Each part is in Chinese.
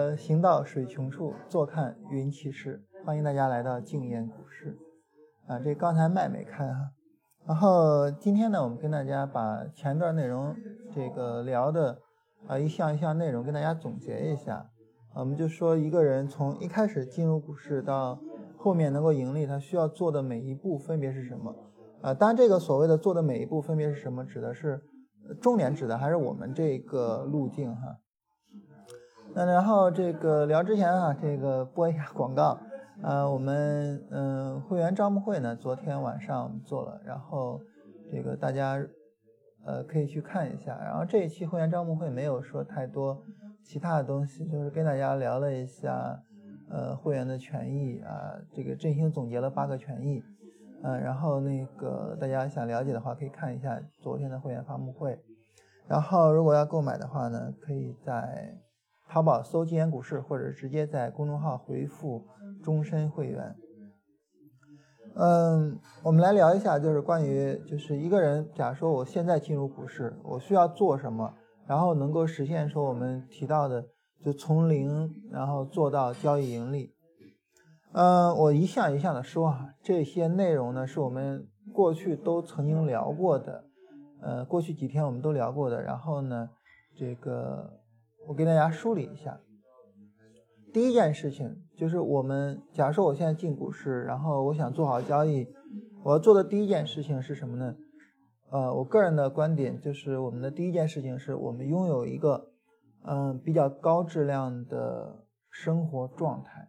呃，行到水穷处，坐看云起时。欢迎大家来到静言股市。啊，这刚才麦没开哈。然后今天呢，我们跟大家把前段内容这个聊的啊一项一项内容跟大家总结一下。我们就说一个人从一开始进入股市到后面能够盈利，他需要做的每一步分别是什么？啊，当然这个所谓的做的每一步分别是什么，指的是重点指的还是我们这个路径哈。那然后这个聊之前啊，这个播一下广告，呃，我们嗯会员招募会呢，昨天晚上我们做了，然后这个大家呃可以去看一下。然后这一期会员招募会没有说太多其他的东西，就是跟大家聊了一下呃会员的权益啊，这个振兴总结了八个权益，嗯，然后那个大家想了解的话，可以看一下昨天的会员发布会。然后如果要购买的话呢，可以在。淘宝搜“金研股市”，或者直接在公众号回复“终身会员”。嗯，我们来聊一下，就是关于就是一个人，假如说我现在进入股市，我需要做什么，然后能够实现说我们提到的，就从零然后做到交易盈利。嗯，我一项一项的说啊，这些内容呢是我们过去都曾经聊过的，呃，过去几天我们都聊过的。然后呢，这个。我给大家梳理一下，第一件事情就是我们，假如说我现在进股市，然后我想做好交易，我要做的第一件事情是什么呢？呃，我个人的观点就是，我们的第一件事情是我们拥有一个，嗯，比较高质量的生活状态。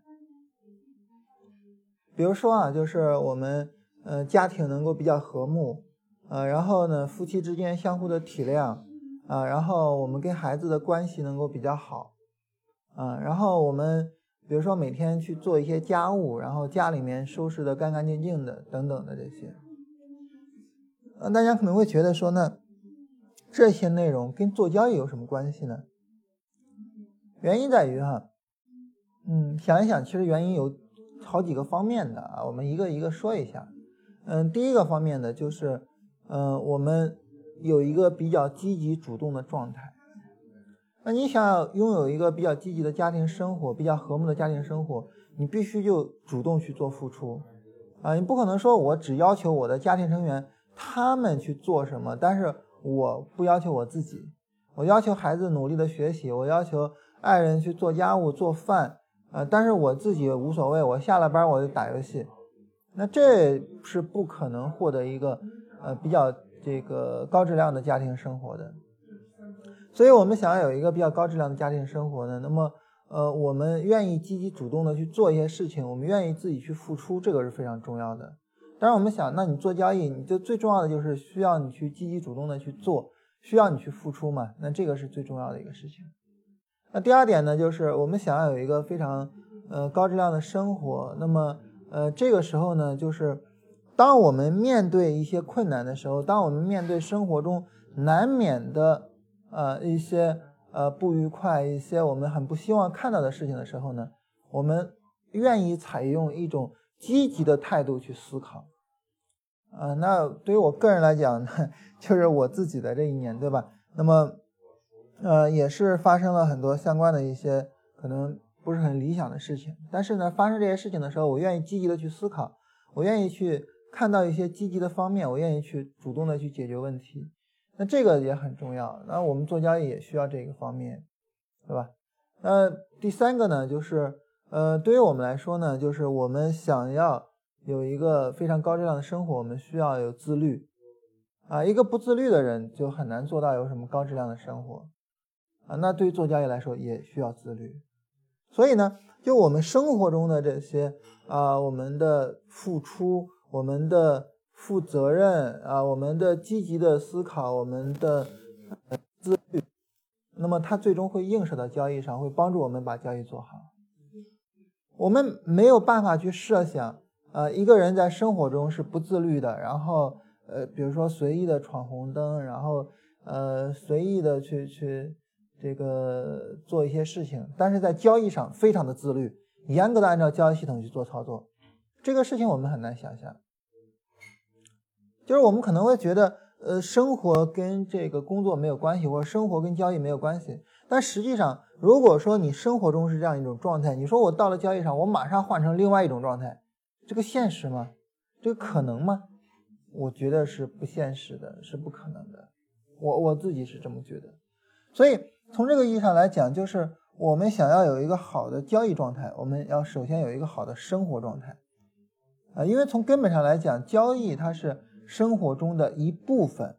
比如说啊，就是我们，呃，家庭能够比较和睦，呃，然后呢，夫妻之间相互的体谅。啊，然后我们跟孩子的关系能够比较好，啊，然后我们比如说每天去做一些家务，然后家里面收拾的干干净净的等等的这些，呃，大家可能会觉得说呢，这些内容跟做交易有什么关系呢？原因在于哈，嗯，想一想，其实原因有好几个方面的啊，我们一个一个说一下，嗯，第一个方面的就是，嗯，我们。有一个比较积极主动的状态，那你想要拥有一个比较积极的家庭生活，比较和睦的家庭生活，你必须就主动去做付出，啊，你不可能说我只要求我的家庭成员他们去做什么，但是我不要求我自己，我要求孩子努力的学习，我要求爱人去做家务做饭，呃，但是我自己无所谓，我下了班我就打游戏，那这是不可能获得一个呃比较。这个高质量的家庭生活的，所以我们想要有一个比较高质量的家庭生活呢，那么呃，我们愿意积极主动的去做一些事情，我们愿意自己去付出，这个是非常重要的。当然，我们想，那你做交易，你就最重要的就是需要你去积极主动的去做，需要你去付出嘛，那这个是最重要的一个事情。那第二点呢，就是我们想要有一个非常呃高质量的生活，那么呃这个时候呢，就是。当我们面对一些困难的时候，当我们面对生活中难免的呃一些呃不愉快、一些我们很不希望看到的事情的时候呢，我们愿意采用一种积极的态度去思考。啊，那对于我个人来讲呢，就是我自己的这一年，对吧？那么呃也是发生了很多相关的一些可能不是很理想的事情，但是呢，发生这些事情的时候，我愿意积极的去思考，我愿意去。看到一些积极的方面，我愿意去主动的去解决问题，那这个也很重要。那我们做交易也需要这个方面，对吧？那第三个呢，就是呃，对于我们来说呢，就是我们想要有一个非常高质量的生活，我们需要有自律啊。一个不自律的人就很难做到有什么高质量的生活啊。那对于做交易来说也需要自律。所以呢，就我们生活中的这些啊，我们的付出。我们的负责任啊，我们的积极的思考，我们的自律，那么它最终会映射到交易上，会帮助我们把交易做好。我们没有办法去设想，呃，一个人在生活中是不自律的，然后呃，比如说随意的闯红灯，然后呃，随意的去去这个做一些事情，但是在交易上非常的自律，严格的按照交易系统去做操作。这个事情我们很难想象，就是我们可能会觉得，呃，生活跟这个工作没有关系，或者生活跟交易没有关系。但实际上，如果说你生活中是这样一种状态，你说我到了交易上，我马上换成另外一种状态，这个现实吗？这个可能吗？我觉得是不现实的，是不可能的。我我自己是这么觉得。所以从这个意义上来讲，就是我们想要有一个好的交易状态，我们要首先有一个好的生活状态。啊，因为从根本上来讲，交易它是生活中的一部分。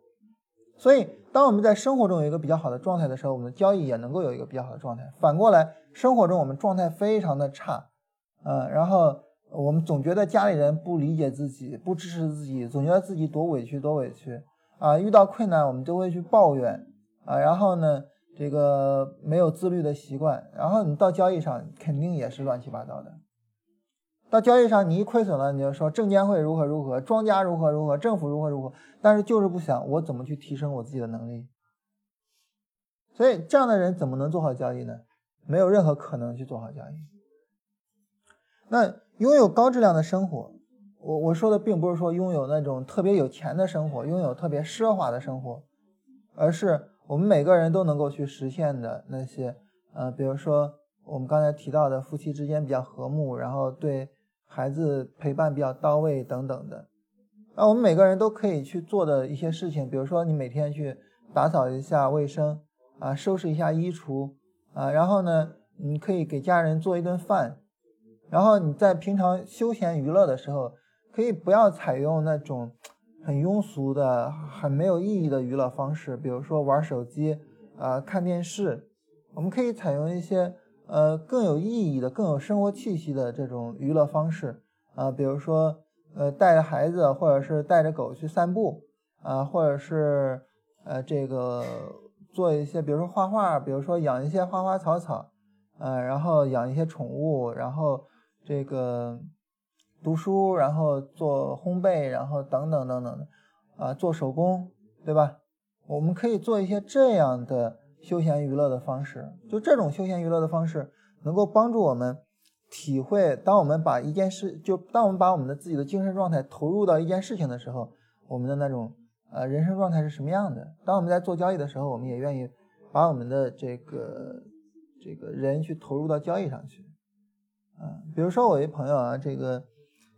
所以，当我们在生活中有一个比较好的状态的时候，我们的交易也能够有一个比较好的状态。反过来，生活中我们状态非常的差，呃，然后我们总觉得家里人不理解自己，不支持自己，总觉得自己多委屈多委屈啊。遇到困难我们就会去抱怨啊，然后呢，这个没有自律的习惯，然后你到交易上肯定也是乱七八糟的。到交易上，你一亏损了，你就说证监会如何如何，庄家如何如何，政府如何如何，但是就是不想我怎么去提升我自己的能力。所以这样的人怎么能做好交易呢？没有任何可能去做好交易。那拥有高质量的生活，我我说的并不是说拥有那种特别有钱的生活，拥有特别奢华的生活，而是我们每个人都能够去实现的那些，呃，比如说我们刚才提到的夫妻之间比较和睦，然后对。孩子陪伴比较到位等等的，那我们每个人都可以去做的一些事情，比如说你每天去打扫一下卫生啊，收拾一下衣橱啊，然后呢，你可以给家人做一顿饭，然后你在平常休闲娱乐的时候，可以不要采用那种很庸俗的、很没有意义的娱乐方式，比如说玩手机啊、看电视，我们可以采用一些。呃，更有意义的、更有生活气息的这种娱乐方式啊，比如说，呃，带着孩子或者是带着狗去散步啊，或者是呃，这个做一些，比如说画画，比如说养一些花花草草，呃，然后养一些宠物，然后这个读书，然后做烘焙，然后等等等等的啊，做手工，对吧？我们可以做一些这样的。休闲娱乐的方式，就这种休闲娱乐的方式，能够帮助我们体会，当我们把一件事，就当我们把我们的自己的精神状态投入到一件事情的时候，我们的那种呃人生状态是什么样的？当我们在做交易的时候，我们也愿意把我们的这个这个人去投入到交易上去，啊，比如说我一朋友啊，这个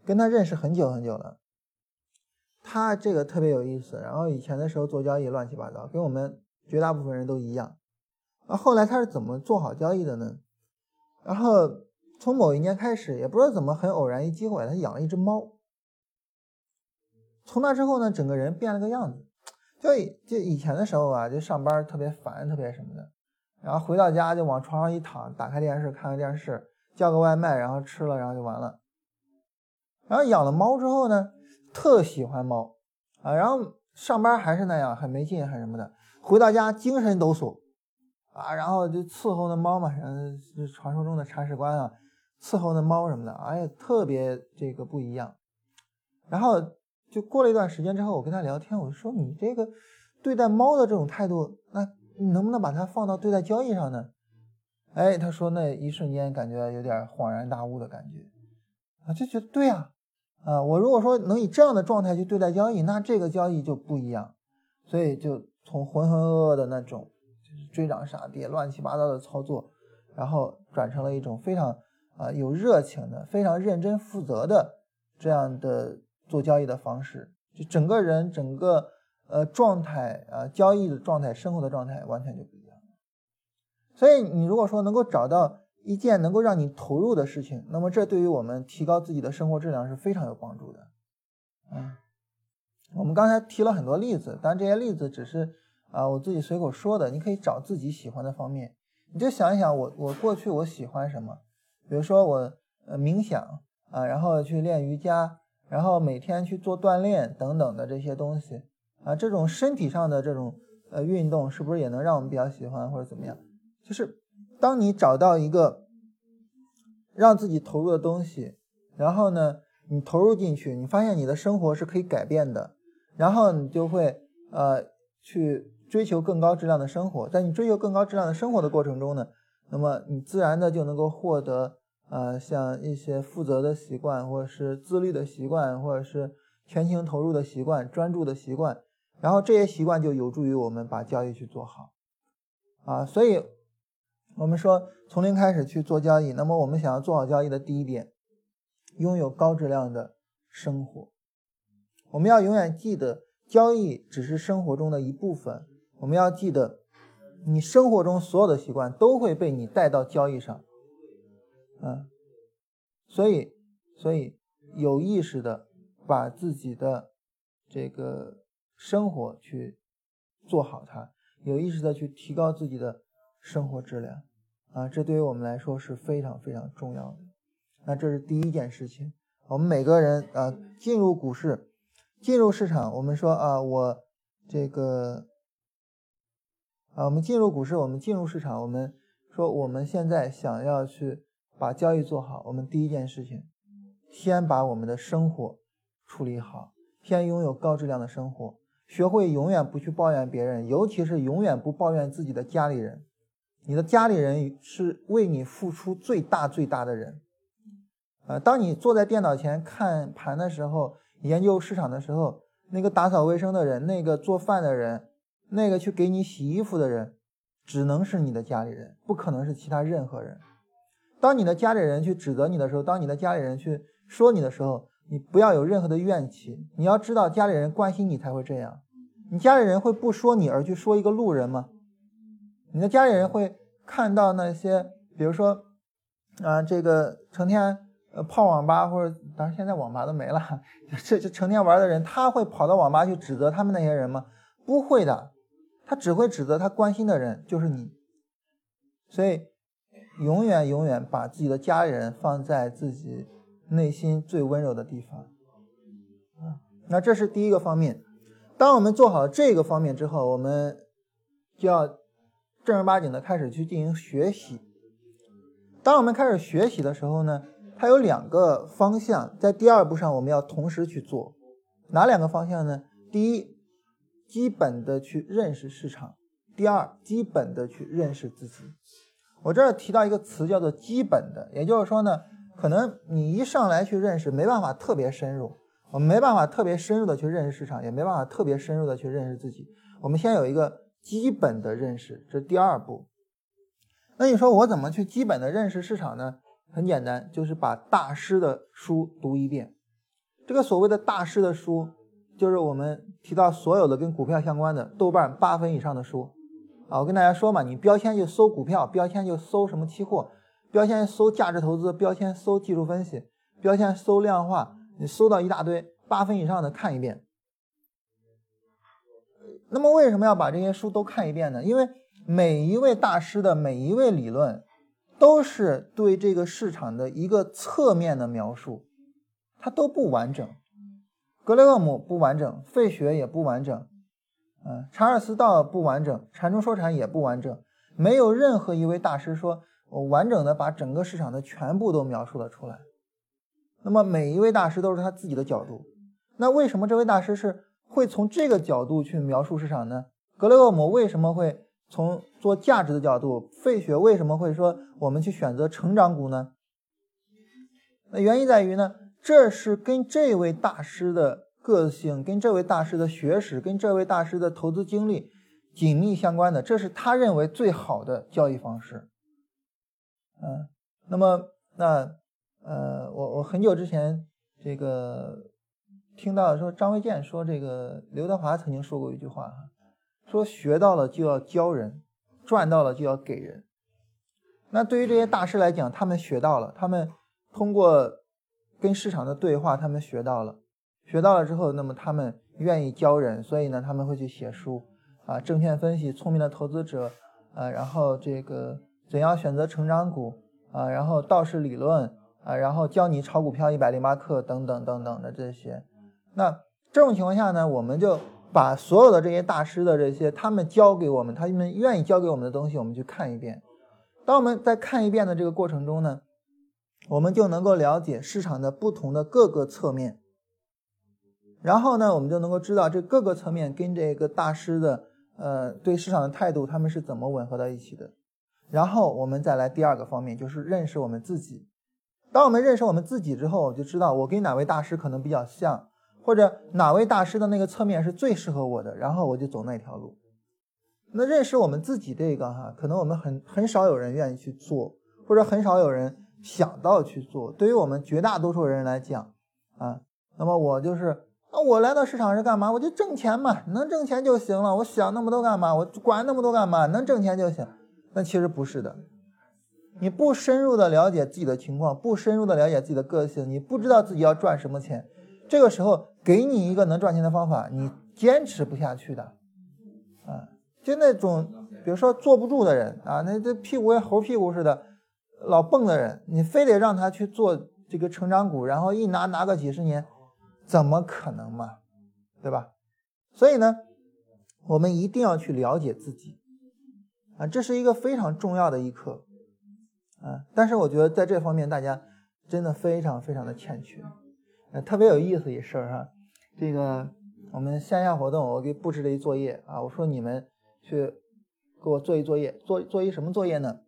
跟他认识很久很久了，他这个特别有意思，然后以前的时候做交易乱七八糟，跟我们。绝大部分人都一样，啊，后来他是怎么做好交易的呢？然后从某一年开始，也不知道怎么很偶然一机会，他养了一只猫。从那之后呢，整个人变了个样子。就就以前的时候啊，就上班特别烦，特别什么的，然后回到家就往床上一躺，打开电视看个电视，叫个外卖，然后吃了，然后就完了。然后养了猫之后呢，特喜欢猫啊，然后上班还是那样，很没劲，很什么的。回到家精神抖擞啊，然后就伺候那猫嘛，嗯，传说中的铲屎官啊，伺候那猫什么的，哎呀，特别这个不一样。然后就过了一段时间之后，我跟他聊天，我说你这个对待猫的这种态度，那你能不能把它放到对待交易上呢？哎，他说那一瞬间感觉有点恍然大悟的感觉啊，就觉得对呀，啊，我如果说能以这样的状态去对待交易，那这个交易就不一样，所以就。从浑浑噩噩的那种就是追涨杀跌、乱七八糟的操作，然后转成了一种非常啊有热情的、非常认真负责的这样的做交易的方式，就整个人整个呃状态啊交易的状态、生活的状态完全就不一样。所以你如果说能够找到一件能够让你投入的事情，那么这对于我们提高自己的生活质量是非常有帮助的，嗯。我们刚才提了很多例子，但这些例子只是啊我自己随口说的。你可以找自己喜欢的方面，你就想一想，我我过去我喜欢什么？比如说我呃冥想啊，然后去练瑜伽，然后每天去做锻炼等等的这些东西啊，这种身体上的这种呃运动是不是也能让我们比较喜欢或者怎么样？就是当你找到一个让自己投入的东西，然后呢，你投入进去，你发现你的生活是可以改变的。然后你就会呃去追求更高质量的生活，在你追求更高质量的生活的过程中呢，那么你自然的就能够获得呃像一些负责的习惯，或者是自律的习惯，或者是全情投入的习惯、专注的习惯，然后这些习惯就有助于我们把交易去做好啊。所以我们说从零开始去做交易，那么我们想要做好交易的第一点，拥有高质量的生活。我们要永远记得，交易只是生活中的一部分。我们要记得，你生活中所有的习惯都会被你带到交易上。嗯，所以，所以有意识的把自己的这个生活去做好它，有意识的去提高自己的。生活质量啊，这对于我们来说是非常非常重要的。那这是第一件事情。我们每个人啊，进入股市，进入市场，我们说啊，我这个啊，我们进入股市，我们进入市场，我们说我们现在想要去把交易做好，我们第一件事情，先把我们的生活处理好，先拥有高质量的生活，学会永远不去抱怨别人，尤其是永远不抱怨自己的家里人。你的家里人是为你付出最大最大的人，呃，当你坐在电脑前看盘的时候，研究市场的时候，那个打扫卫生的人，那个做饭的人，那个去给你洗衣服的人，只能是你的家里人，不可能是其他任何人。当你的家里人去指责你的时候，当你的家里人去说你的时候，你不要有任何的怨气。你要知道，家里人关心你才会这样。你家里人会不说你而去说一个路人吗？你的家里人会看到那些，比如说，啊，这个成天呃泡网吧，或者当然现在网吧都没了，这这成天玩的人，他会跑到网吧去指责他们那些人吗？不会的，他只会指责他关心的人，就是你。所以，永远永远把自己的家人放在自己内心最温柔的地方。啊，那这是第一个方面。当我们做好这个方面之后，我们就要。正儿八经的开始去进行学习。当我们开始学习的时候呢，它有两个方向，在第二步上我们要同时去做。哪两个方向呢？第一，基本的去认识市场；第二，基本的去认识自己。我这儿提到一个词叫做“基本的”，也就是说呢，可能你一上来去认识，没办法特别深入，我们没办法特别深入的去认识市场，也没办法特别深入的去认识自己。我们先有一个。基本的认识，这是第二步。那你说我怎么去基本的认识市场呢？很简单，就是把大师的书读一遍。这个所谓的大师的书，就是我们提到所有的跟股票相关的豆瓣八分以上的书啊。我跟大家说嘛，你标签就搜股票，标签就搜什么期货，标签搜价值投资，标签搜技术分析，标签搜量化，你搜到一大堆八分以上的看一遍。那么为什么要把这些书都看一遍呢？因为每一位大师的每一位理论，都是对这个市场的一个侧面的描述，它都不完整。格雷厄姆不完整，费雪也不完整，嗯，查尔斯道不完整，禅中说禅也不完整，没有任何一位大师说我完整的把整个市场的全部都描述了出来。那么每一位大师都是他自己的角度。那为什么这位大师是？会从这个角度去描述市场呢？格雷厄姆为什么会从做价值的角度？费雪为什么会说我们去选择成长股呢？那原因在于呢，这是跟这位大师的个性、跟这位大师的学识、跟这位大师的投资经历紧密相关的。这是他认为最好的交易方式。嗯，那么那呃，我我很久之前这个。听到说张卫健说这个刘德华曾经说过一句话哈，说学到了就要教人，赚到了就要给人。那对于这些大师来讲，他们学到了，他们通过跟市场的对话，他们学到了，学到了之后，那么他们愿意教人，所以呢，他们会去写书啊，证券分析，聪明的投资者啊，然后这个怎样选择成长股啊，然后道氏理论啊，然后教你炒股票一百零八课等等等等的这些。那这种情况下呢，我们就把所有的这些大师的这些他们教给我们，他们愿意教给我们的东西，我们去看一遍。当我们在看一遍的这个过程中呢，我们就能够了解市场的不同的各个侧面，然后呢，我们就能够知道这各个侧面跟这个大师的呃对市场的态度他们是怎么吻合到一起的。然后我们再来第二个方面，就是认识我们自己。当我们认识我们自己之后，我就知道我跟哪位大师可能比较像。或者哪位大师的那个侧面是最适合我的，然后我就走那条路。那认识我们自己这个哈，可能我们很很少有人愿意去做，或者很少有人想到去做。对于我们绝大多数人来讲啊，那么我就是啊，我来到市场是干嘛？我就挣钱嘛，能挣钱就行了。我想那么多干嘛？我管那么多干嘛？能挣钱就行。那其实不是的，你不深入的了解自己的情况，不深入的了解自己的个性，你不知道自己要赚什么钱。这个时候给你一个能赚钱的方法，你坚持不下去的，啊，就那种比如说坐不住的人啊，那这屁股跟猴屁股似的，老蹦的人，你非得让他去做这个成长股，然后一拿拿个几十年，怎么可能嘛，对吧？所以呢，我们一定要去了解自己，啊，这是一个非常重要的一课，啊，但是我觉得在这方面大家真的非常非常的欠缺。特别有意思一事儿哈，这个我们线下活动，我给布置了一作业啊，我说你们去给我做一作业，做做一什么作业呢？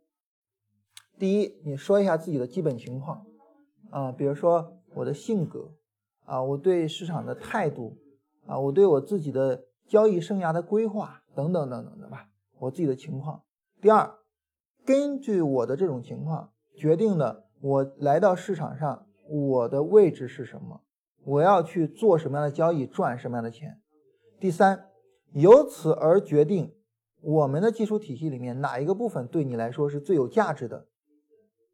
第一，你说一下自己的基本情况啊，比如说我的性格啊，我对市场的态度啊，我对我自己的交易生涯的规划等等等等的吧，我自己的情况。第二，根据我的这种情况决定了我来到市场上。我的位置是什么？我要去做什么样的交易，赚什么样的钱？第三，由此而决定我们的技术体系里面哪一个部分对你来说是最有价值的。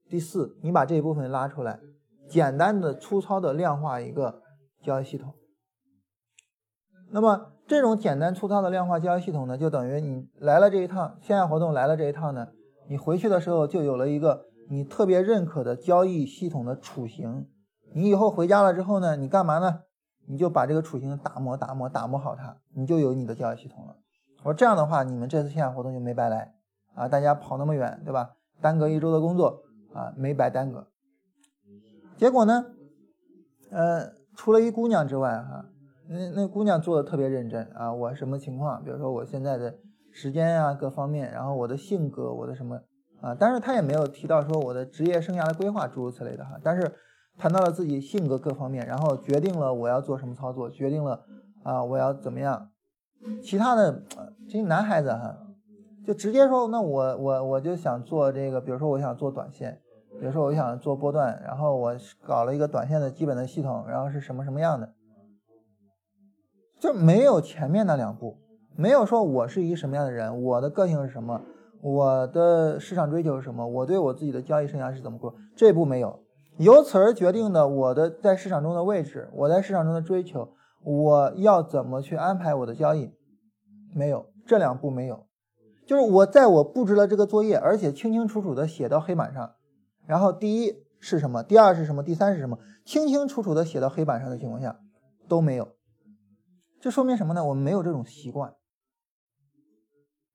第四，你把这一部分拉出来，简单的、粗糙的量化一个交易系统。那么这种简单粗糙的量化交易系统呢，就等于你来了这一趟线下活动来了这一趟呢，你回去的时候就有了一个。你特别认可的交易系统的雏形，你以后回家了之后呢，你干嘛呢？你就把这个雏形打磨、打磨、打磨好它，你就有你的交易系统了。我说这样的话，你们这次线下活动就没白来啊！大家跑那么远，对吧？耽搁一周的工作啊，没白耽搁。结果呢，呃，除了一姑娘之外，哈，那那姑娘做的特别认真啊。我什么情况？比如说我现在的时间啊，各方面，然后我的性格，我的什么？啊，但是她也没有提到说我的职业生涯的规划诸如此类的哈，但是谈到了自己性格各方面，然后决定了我要做什么操作，决定了啊我要怎么样，其他的这些男孩子哈，就直接说那我我我就想做这个，比如说我想做短线，比如说我想做波段，然后我搞了一个短线的基本的系统，然后是什么什么样的，就没有前面那两步，没有说我是一个什么样的人，我的个性是什么。我的市场追求是什么？我对我自己的交易生涯是怎么过？这步没有，由此而决定的我的在市场中的位置，我在市场中的追求，我要怎么去安排我的交易？没有，这两步没有，就是我在我布置了这个作业，而且清清楚楚的写到黑板上，然后第一是什么？第二是什么？第三是什么？清清楚楚的写到黑板上的情况下都没有，这说明什么呢？我们没有这种习惯。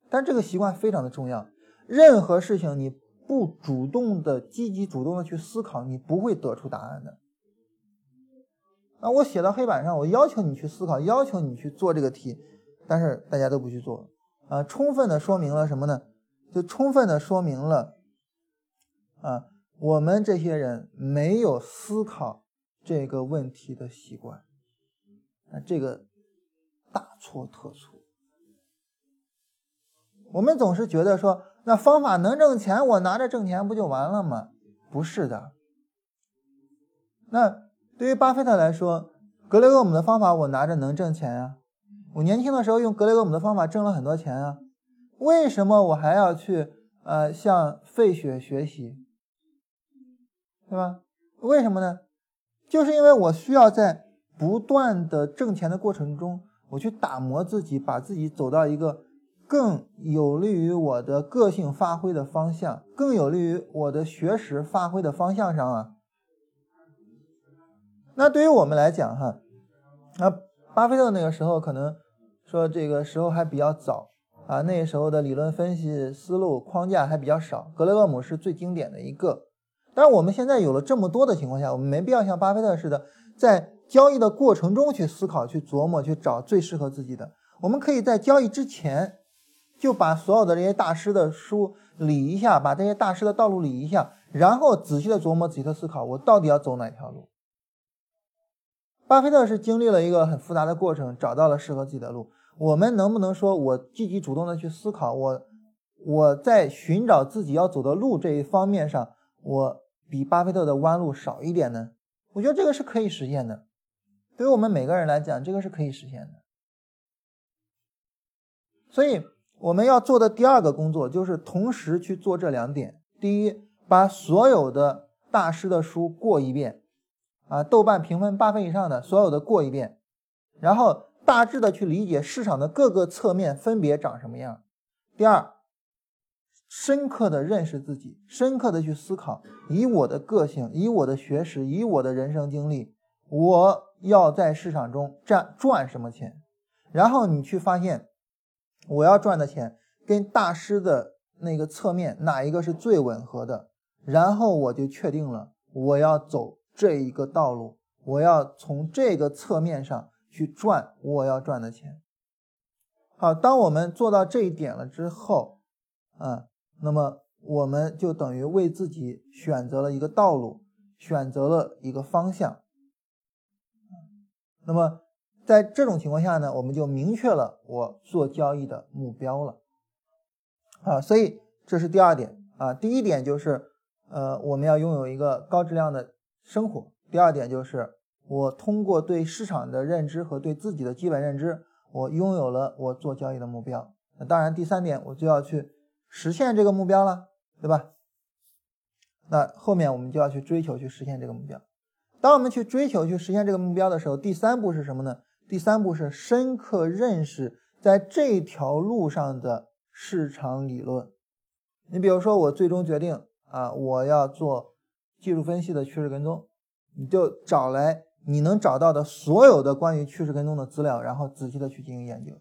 但这个习惯非常的重要，任何事情你不主动的、积极主动的去思考，你不会得出答案的。那，我写到黑板上，我要求你去思考，要求你去做这个题，但是大家都不去做，啊，充分的说明了什么呢？就充分的说明了，啊，我们这些人没有思考这个问题的习惯，啊，这个大错特错。我们总是觉得说，那方法能挣钱，我拿着挣钱不就完了吗？不是的。那对于巴菲特来说，格雷厄姆的方法我拿着能挣钱啊。我年轻的时候用格雷厄姆的方法挣了很多钱啊。为什么我还要去呃向费雪学习？对吧？为什么呢？就是因为我需要在不断的挣钱的过程中，我去打磨自己，把自己走到一个。更有利于我的个性发挥的方向，更有利于我的学识发挥的方向上啊。那对于我们来讲哈，那巴菲特那个时候可能说这个时候还比较早啊，那时候的理论分析思路框架还比较少。格雷厄姆是最经典的一个，但是我们现在有了这么多的情况下，我们没必要像巴菲特似的，在交易的过程中去思考、去琢磨、去找最适合自己的。我们可以在交易之前。就把所有的这些大师的书理一下，把这些大师的道路理一下，然后仔细的琢磨、仔细的思考，我到底要走哪条路。巴菲特是经历了一个很复杂的过程，找到了适合自己的路。我们能不能说我积极主动的去思考，我我在寻找自己要走的路这一方面上，我比巴菲特的弯路少一点呢？我觉得这个是可以实现的。对于我们每个人来讲，这个是可以实现的。所以我们要做的第二个工作就是同时去做这两点：第一，把所有的大师的书过一遍，啊，豆瓣评分八分以上的所有的过一遍，然后大致的去理解市场的各个侧面分别长什么样。第二，深刻的认识自己，深刻的去思考，以我的个性，以我的学识，以我的人生经历，我。要在市场中赚赚什么钱，然后你去发现，我要赚的钱跟大师的那个侧面哪一个是最吻合的，然后我就确定了我要走这一个道路，我要从这个侧面上去赚我要赚的钱。好，当我们做到这一点了之后，啊，那么我们就等于为自己选择了一个道路，选择了一个方向。那么，在这种情况下呢，我们就明确了我做交易的目标了，啊，所以这是第二点啊。第一点就是，呃，我们要拥有一个高质量的生活。第二点就是，我通过对市场的认知和对自己的基本认知，我拥有了我做交易的目标。那当然，第三点我就要去实现这个目标了，对吧？那后面我们就要去追求去实现这个目标。当我们去追求、去实现这个目标的时候，第三步是什么呢？第三步是深刻认识在这条路上的市场理论。你比如说，我最终决定啊，我要做技术分析的趋势跟踪，你就找来你能找到的所有的关于趋势跟踪的资料，然后仔细的去进行研究。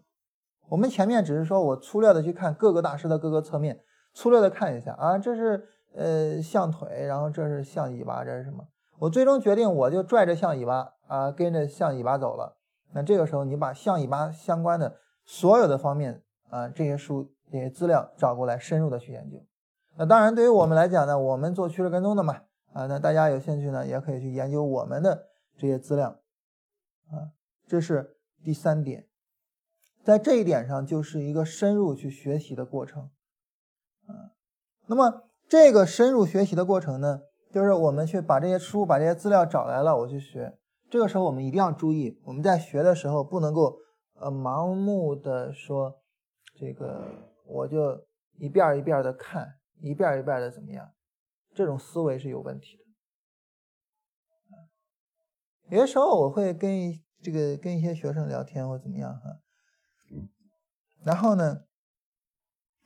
我们前面只是说我粗略的去看各个大师的各个侧面，粗略的看一下啊，这是呃象腿，然后这是象尾巴，这是什么？我最终决定，我就拽着象尾巴啊，跟着象尾巴走了。那这个时候，你把象尾巴相关的所有的方面啊，这些书、这些资料找过来，深入的去研究。那当然，对于我们来讲呢，我们做趋势跟踪的嘛，啊，那大家有兴趣呢，也可以去研究我们的这些资料啊。这是第三点，在这一点上，就是一个深入去学习的过程啊。那么，这个深入学习的过程呢？就是我们去把这些书、把这些资料找来了，我去学。这个时候我们一定要注意，我们在学的时候不能够呃盲目的说这个，我就一遍一遍的看，一遍一遍的怎么样？这种思维是有问题的。有些时候我会跟这个跟一些学生聊天或怎么样哈，然后呢，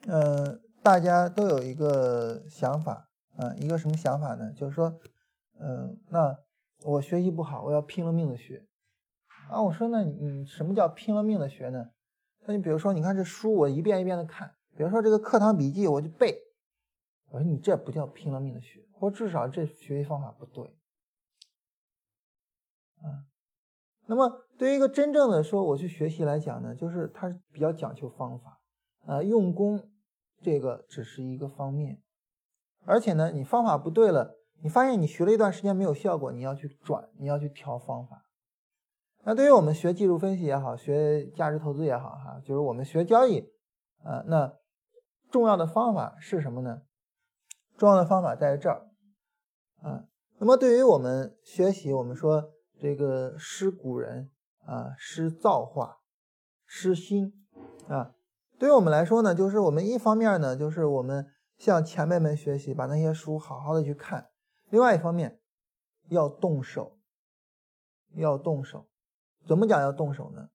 嗯，大家都有一个想法。啊，一个什么想法呢？就是说，嗯，那我学习不好，我要拼了命的学。啊，我说那你什么叫拼了命的学呢？那你比如说，你看这书我一遍一遍的看，比如说这个课堂笔记我就背。我说你这不叫拼了命的学，或至少这学习方法不对。啊，那么对于一个真正的说我去学习来讲呢，就是它比较讲究方法，啊，用功这个只是一个方面。而且呢，你方法不对了，你发现你学了一段时间没有效果，你要去转，你要去调方法。那对于我们学技术分析也好，学价值投资也好，哈，就是我们学交易，啊，那重要的方法是什么呢？重要的方法在这儿，啊，那么对于我们学习，我们说这个师古人啊，师造化，师心，啊，对于我们来说呢，就是我们一方面呢，就是我们。向前辈们学习，把那些书好好的去看。另外一方面，要动手，要动手。怎么讲要动手呢？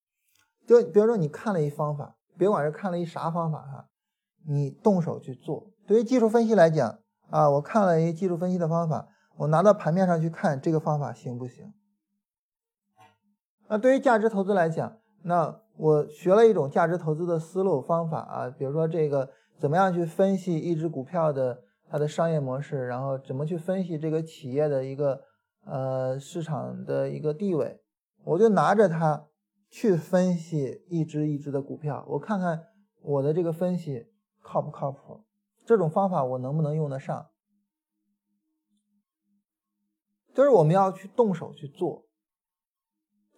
就比如说你看了一方法，别管是看了一啥方法哈，你动手去做。对于技术分析来讲啊，我看了一技术分析的方法，我拿到盘面上去看这个方法行不行？那对于价值投资来讲，那我学了一种价值投资的思路方法啊，比如说这个。怎么样去分析一只股票的它的商业模式，然后怎么去分析这个企业的一个呃市场的一个地位？我就拿着它去分析一只一只的股票，我看看我的这个分析靠不靠谱？这种方法我能不能用得上？就是我们要去动手去做，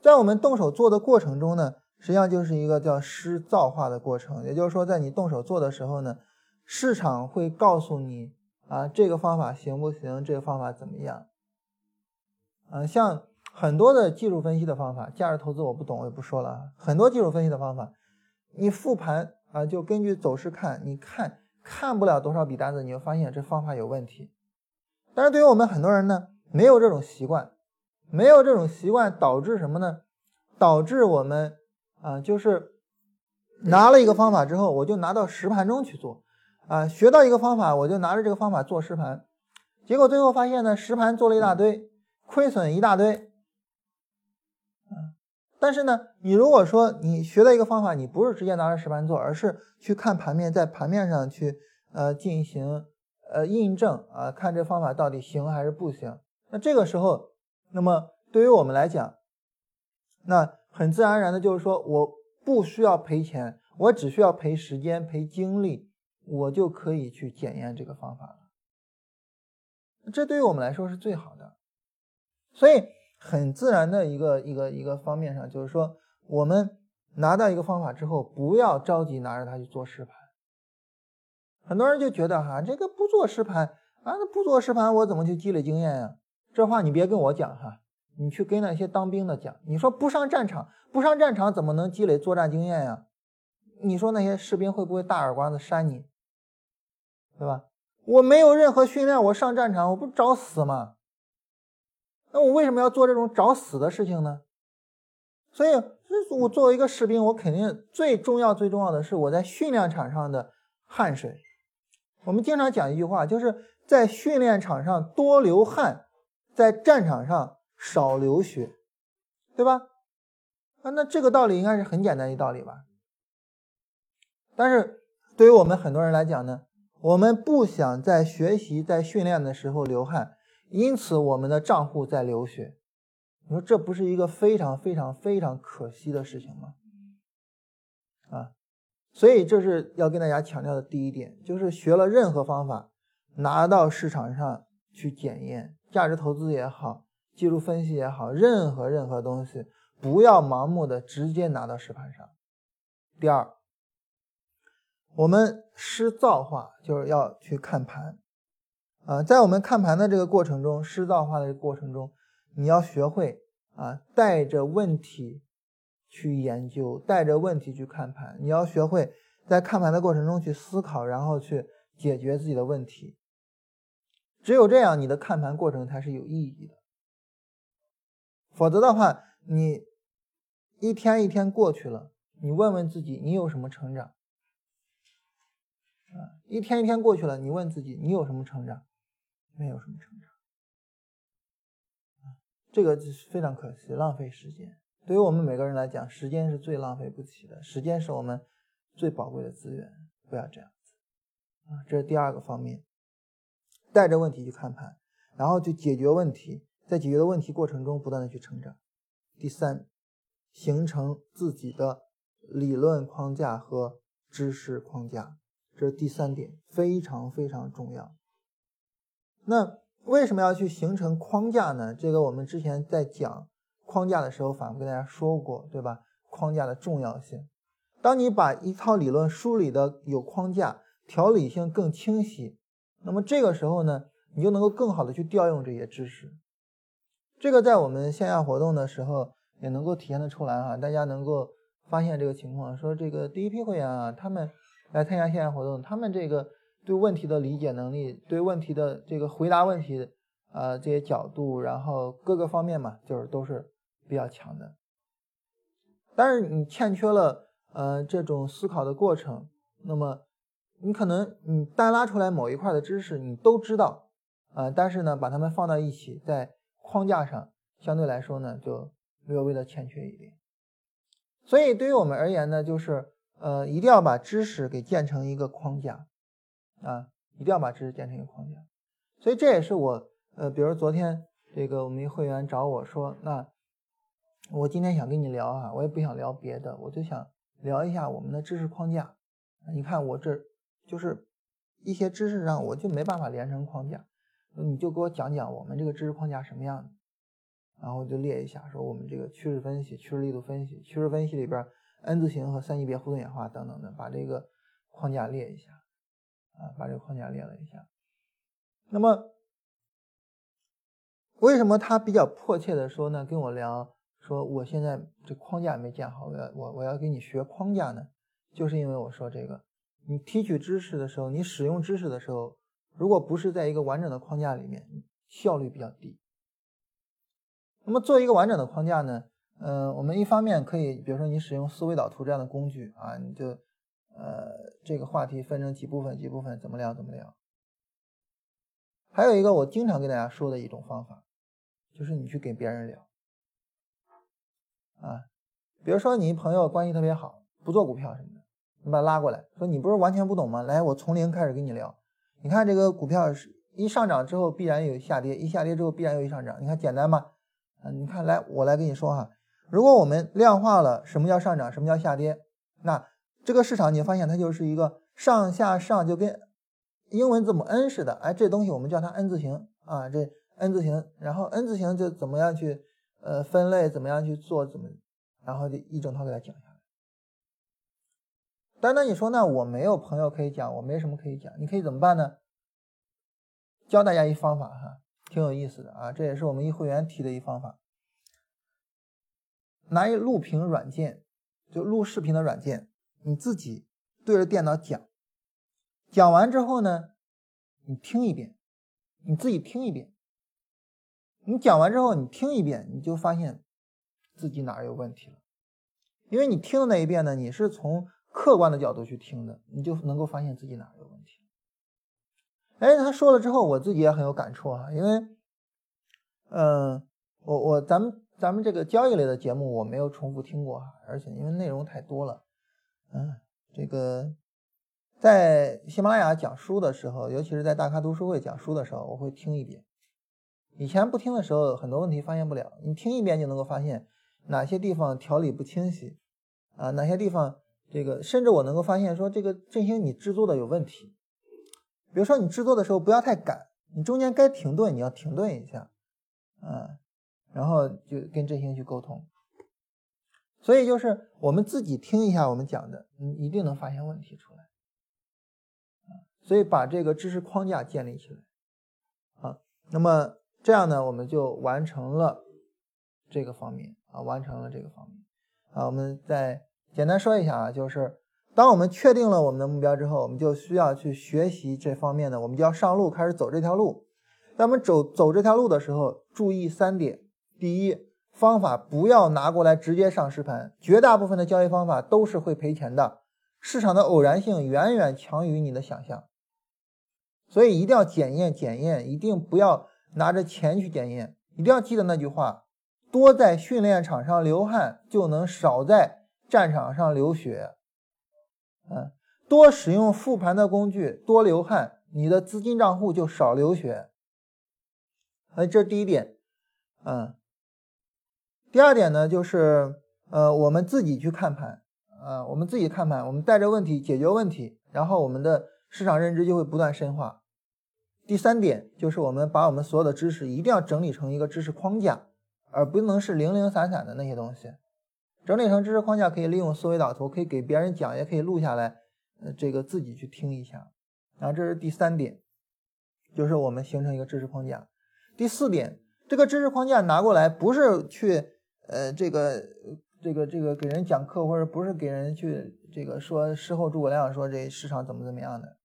在我们动手做的过程中呢，实际上就是一个叫施造化的过程。也就是说，在你动手做的时候呢，市场会告诉你啊，这个方法行不行？这个方法怎么样？嗯，像很多的技术分析的方法，价值投资我不懂，我也不说了啊。很多技术分析的方法，你复盘啊，就根据走势看，你看看不了多少笔单子，你就发现这方法有问题。但是对于我们很多人呢，没有这种习惯，没有这种习惯导致什么呢？导致我们啊，就是拿了一个方法之后，我就拿到实盘中去做啊，学到一个方法，我就拿着这个方法做实盘，结果最后发现呢，实盘做了一大堆。亏损一大堆，啊！但是呢，你如果说你学了一个方法，你不是直接拿着实盘做，而是去看盘面，在盘面上去呃进行呃印证啊，看这方法到底行还是不行。那这个时候，那么对于我们来讲，那很自然而然的就是说，我不需要赔钱，我只需要赔时间、赔精力，我就可以去检验这个方法了。这对于我们来说是最好的。所以很自然的一个一个一个方面上，就是说，我们拿到一个方法之后，不要着急拿着它去做实盘。很多人就觉得哈，这个不做实盘啊，那不做实盘，我怎么去积累经验呀？这话你别跟我讲哈，你去跟那些当兵的讲。你说不上战场，不上战场怎么能积累作战经验呀？你说那些士兵会不会大耳刮子扇你？对吧？我没有任何训练，我上战场，我不找死吗？那我为什么要做这种找死的事情呢？所以，我作为一个士兵，我肯定最重要、最重要的是我在训练场上的汗水。我们经常讲一句话，就是在训练场上多流汗，在战场上少流血，对吧？啊，那这个道理应该是很简单一道理吧？但是对于我们很多人来讲呢，我们不想在学习、在训练的时候流汗。因此，我们的账户在流血，你说这不是一个非常非常非常可惜的事情吗？啊，所以这是要跟大家强调的第一点，就是学了任何方法，拿到市场上去检验，价值投资也好，技术分析也好，任何任何东西，不要盲目的直接拿到实盘上。第二，我们施造化就是要去看盘。啊，在我们看盘的这个过程中，施造化的过程中，你要学会啊，带着问题去研究，带着问题去看盘。你要学会在看盘的过程中去思考，然后去解决自己的问题。只有这样，你的看盘过程才是有意义的。否则的话，你一天一天过去了，你问问自己，你有什么成长？一天一天过去了，你问自己，你有什么成长？没有什么成长，这个是非常可惜，浪费时间。对于我们每个人来讲，时间是最浪费不起的，时间是我们最宝贵的资源，不要这样子啊。这是第二个方面，带着问题去看盘，然后去解决问题，在解决的问题过程中不断的去成长。第三，形成自己的理论框架和知识框架，这是第三点，非常非常重要。那为什么要去形成框架呢？这个我们之前在讲框架的时候反复跟大家说过，对吧？框架的重要性。当你把一套理论梳理的有框架，条理性更清晰，那么这个时候呢，你就能够更好的去调用这些知识。这个在我们线下活动的时候也能够体现的出来哈，大家能够发现这个情况，说这个第一批会员啊，他们来参加线下活动，他们这个。对问题的理解能力，对问题的这个回答问题，呃，这些角度，然后各个方面嘛，就是都是比较强的。但是你欠缺了呃这种思考的过程，那么你可能你单拉出来某一块的知识你都知道，呃，但是呢把它们放到一起，在框架上相对来说呢就略微的欠缺一点。所以对于我们而言呢，就是呃一定要把知识给建成一个框架。啊，一定要把知识建成一个框架，所以这也是我呃，比如昨天这个我们一会员找我说，那我今天想跟你聊啊，我也不想聊别的，我就想聊一下我们的知识框架。你看我这就是一些知识上我就没办法连成框架，你就给我讲讲我们这个知识框架什么样的，然后就列一下，说我们这个趋势分析、趋势力度分析、趋势分析里边 N 字形和三级别互动演化等等的，把这个框架列一下，啊，把这个框架列了一下。那么，为什么他比较迫切的说呢？跟我聊说，我现在这框架没建好，我要我我要给你学框架呢，就是因为我说这个，你提取知识的时候，你使用知识的时候，如果不是在一个完整的框架里面，效率比较低。那么做一个完整的框架呢？嗯，我们一方面可以，比如说你使用思维导图这样的工具啊，你就呃这个话题分成几部分，几部分怎么聊怎么聊。还有一个我经常跟大家说的一种方法，就是你去给别人聊啊，比如说你朋友关系特别好，不做股票什么的，你把他拉过来，说你不是完全不懂吗？来，我从零开始跟你聊。你看这个股票是一上涨之后必然有下跌，一下跌之后必然有一上涨，你看简单吗？啊，你看，来，我来跟你说哈，如果我们量化了什么叫上涨，什么叫下跌，那这个市场你发现它就是一个上下上，就跟英文字母 N 似的，哎，这东西我们叫它 N 字形啊，这 N 字形，然后 N 字形就怎么样去呃分类，怎么样去做，怎么，然后就一整套给它讲下来。但那你说，那我没有朋友可以讲，我没什么可以讲，你可以怎么办呢？教大家一方法哈。挺有意思的啊，这也是我们一会员提的一方法。拿一录屏软件，就录视频的软件，你自己对着电脑讲，讲完之后呢，你听一遍，你自己听一遍。你讲完之后，你听一遍，你就发现自己哪有问题了，因为你听的那一遍呢，你是从客观的角度去听的，你就能够发现自己哪有问题。哎，他说了之后，我自己也很有感触啊，因为，嗯，我我咱们咱们这个交易类的节目我没有重复听过哈，而且因为内容太多了，嗯，这个在喜马拉雅讲书的时候，尤其是在大咖读书会讲书的时候，我会听一遍。以前不听的时候，很多问题发现不了，你听一遍就能够发现哪些地方条理不清晰啊，哪些地方这个，甚至我能够发现说这个振兴你制作的有问题。比如说你制作的时候不要太赶，你中间该停顿你要停顿一下，啊，然后就跟振兴去沟通。所以就是我们自己听一下我们讲的，你一定能发现问题出来，所以把这个知识框架建立起来，啊，那么这样呢，我们就完成了这个方面啊，完成了这个方面，啊，我们再简单说一下啊，就是。当我们确定了我们的目标之后，我们就需要去学习这方面的，我们就要上路开始走这条路。当我们走走这条路的时候，注意三点：第一，方法不要拿过来直接上实盘，绝大部分的交易方法都是会赔钱的。市场的偶然性远远强于你的想象，所以一定要检验检验，一定不要拿着钱去检验。一定要记得那句话：多在训练场上流汗，就能少在战场上流血。嗯，多使用复盘的工具，多流汗，你的资金账户就少流血。哎，这是第一点。嗯，第二点呢，就是呃，我们自己去看盘，啊，我们自己看盘，我们带着问题解决问题，然后我们的市场认知就会不断深化。第三点就是我们把我们所有的知识一定要整理成一个知识框架，而不能是零零散散的那些东西。整理成知识框架，可以利用思维导图，可以给别人讲，也可以录下来，呃，这个自己去听一下。然后这是第三点，就是我们形成一个知识框架。第四点，这个知识框架拿过来，不是去呃这个这个这个给人讲课，或者不是给人去这个说事后诸葛亮说这市场怎么怎么样的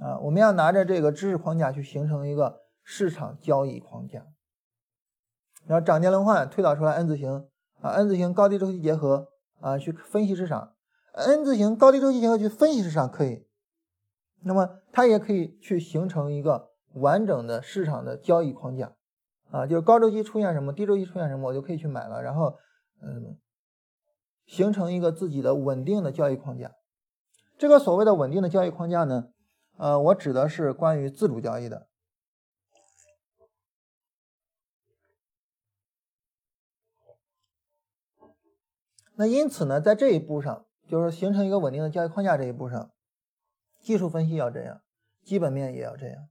啊？我们要拿着这个知识框架去形成一个市场交易框架。然后涨跌轮换推导出来 N 字形。啊，N 字形高低周期结合啊，去分析市场；N 字形高低周期结合去分析市场可以。那么它也可以去形成一个完整的市场的交易框架啊，就是高周期出现什么，低周期出现什么，我就可以去买了，然后嗯，形成一个自己的稳定的交易框架。这个所谓的稳定的交易框架呢，呃，我指的是关于自主交易的。那因此呢，在这一步上，就是形成一个稳定的交易框架这一步上，技术分析要这样，基本面也要这样，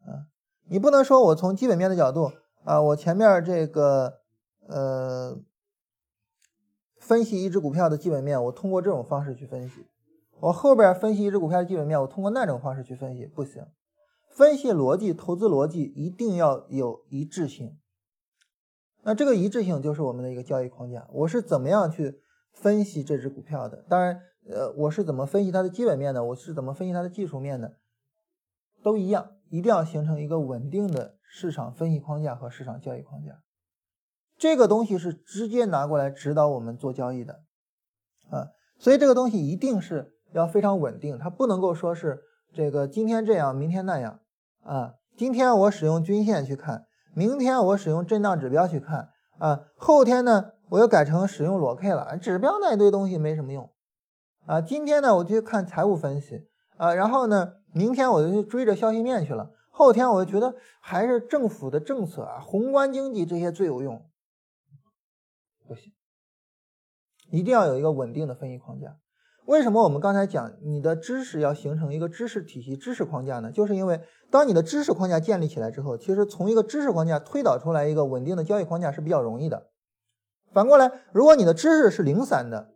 啊，你不能说我从基本面的角度啊，我前面这个呃分析一只股票的基本面，我通过这种方式去分析；我后边分析一只股票的基本面，我通过那种方式去分析，不行。分析逻辑、投资逻辑一定要有一致性。那这个一致性就是我们的一个交易框架。我是怎么样去分析这只股票的？当然，呃，我是怎么分析它的基本面的？我是怎么分析它的技术面的？都一样，一定要形成一个稳定的市场分析框架和市场交易框架。这个东西是直接拿过来指导我们做交易的，啊，所以这个东西一定是要非常稳定，它不能够说是这个今天这样，明天那样。啊，今天我使用均线去看，明天我使用震荡指标去看，啊，后天呢我又改成使用裸 K 了，指标那一堆东西没什么用，啊，今天呢我去看财务分析，啊，然后呢明天我就追着消息面去了，后天我就觉得还是政府的政策啊，宏观经济这些最有用，不行，一定要有一个稳定的分析框架。为什么我们刚才讲你的知识要形成一个知识体系、知识框架呢？就是因为当你的知识框架建立起来之后，其实从一个知识框架推导出来一个稳定的交易框架是比较容易的。反过来，如果你的知识是零散的，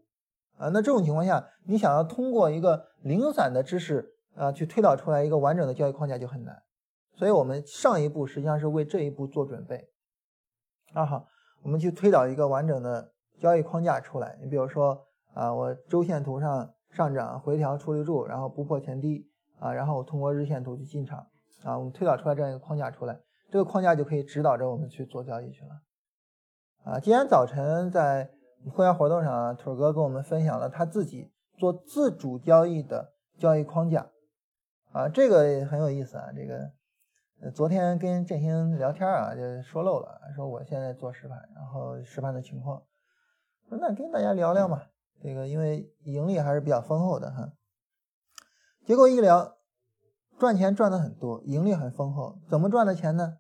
啊，那这种情况下，你想要通过一个零散的知识啊去推导出来一个完整的交易框架就很难。所以我们上一步实际上是为这一步做准备。啊好，我们去推导一个完整的交易框架出来。你比如说。啊，我周线图上上涨回调出立柱，然后不破前低啊，然后我通过日线图去进场啊，我们推导出来这样一个框架出来，这个框架就可以指导着我们去做交易去了。啊，今天早晨在会员活动上，腿哥跟我们分享了他自己做自主交易的交易框架啊，这个很有意思啊。这个昨天跟振兴聊天啊，就说漏了，说我现在做实盘，然后实盘的情况，那跟大家聊聊嘛。这个因为盈利还是比较丰厚的哈，结果一聊，赚钱赚的很多，盈利很丰厚，怎么赚的钱呢？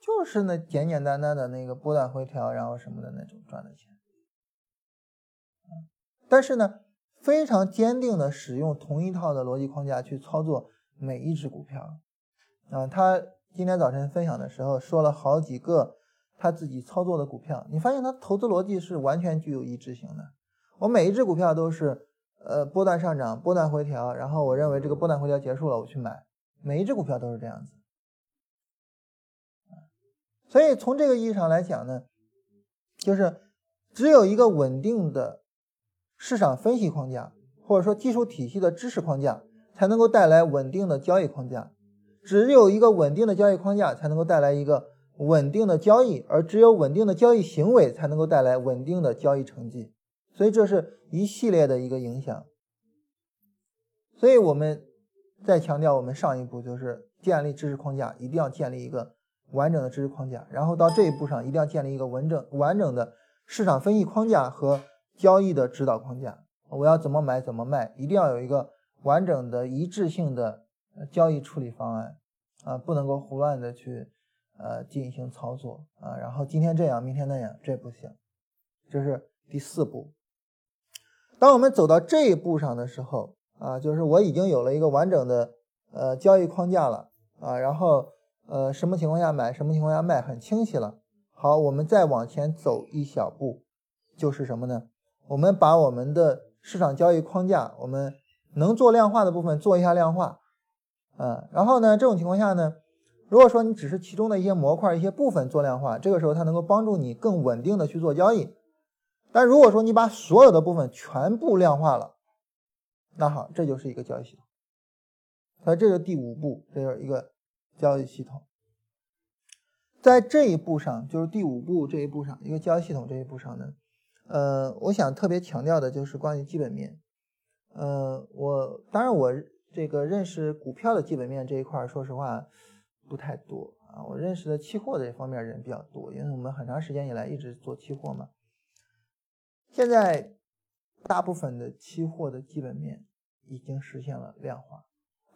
就是那简简单单的那个波段回调，然后什么的那种赚的钱。但是呢，非常坚定的使用同一套的逻辑框架去操作每一只股票。啊，他今天早晨分享的时候说了好几个他自己操作的股票，你发现他投资逻辑是完全具有一致性的。我每一只股票都是，呃，波段上涨，波段回调，然后我认为这个波段回调结束了，我去买。每一只股票都是这样子。所以从这个意义上来讲呢，就是只有一个稳定的市场分析框架，或者说技术体系的知识框架，才能够带来稳定的交易框架。只有一个稳定的交易框架，才能够带来一个稳定的交易，而只有稳定的交易行为，才能够带来稳定的交易成绩。所以这是一系列的一个影响，所以我们再强调，我们上一步就是建立知识框架，一定要建立一个完整的知识框架，然后到这一步上，一定要建立一个完整完整的市场分析框架和交易的指导框架。我要怎么买怎么卖，一定要有一个完整的一致性的交易处理方案啊，不能够胡乱的去呃进行操作啊，然后今天这样，明天那样，这不行。这是第四步。当我们走到这一步上的时候，啊，就是我已经有了一个完整的呃交易框架了，啊，然后呃什么情况下买，什么情况下卖，很清晰了。好，我们再往前走一小步，就是什么呢？我们把我们的市场交易框架，我们能做量化的部分做一下量化，啊，然后呢，这种情况下呢，如果说你只是其中的一些模块、一些部分做量化，这个时候它能够帮助你更稳定的去做交易。但如果说你把所有的部分全部量化了，那好，这就是一个交易系统。所以这是第五步，这是一个交易系统。在这一步上，就是第五步这一步上，一个交易系统这一步上呢，呃，我想特别强调的就是关于基本面。呃，我当然我这个认识股票的基本面这一块，说实话不太多啊。我认识的期货这方面人比较多，因为我们很长时间以来一直做期货嘛。现在大部分的期货的基本面已经实现了量化，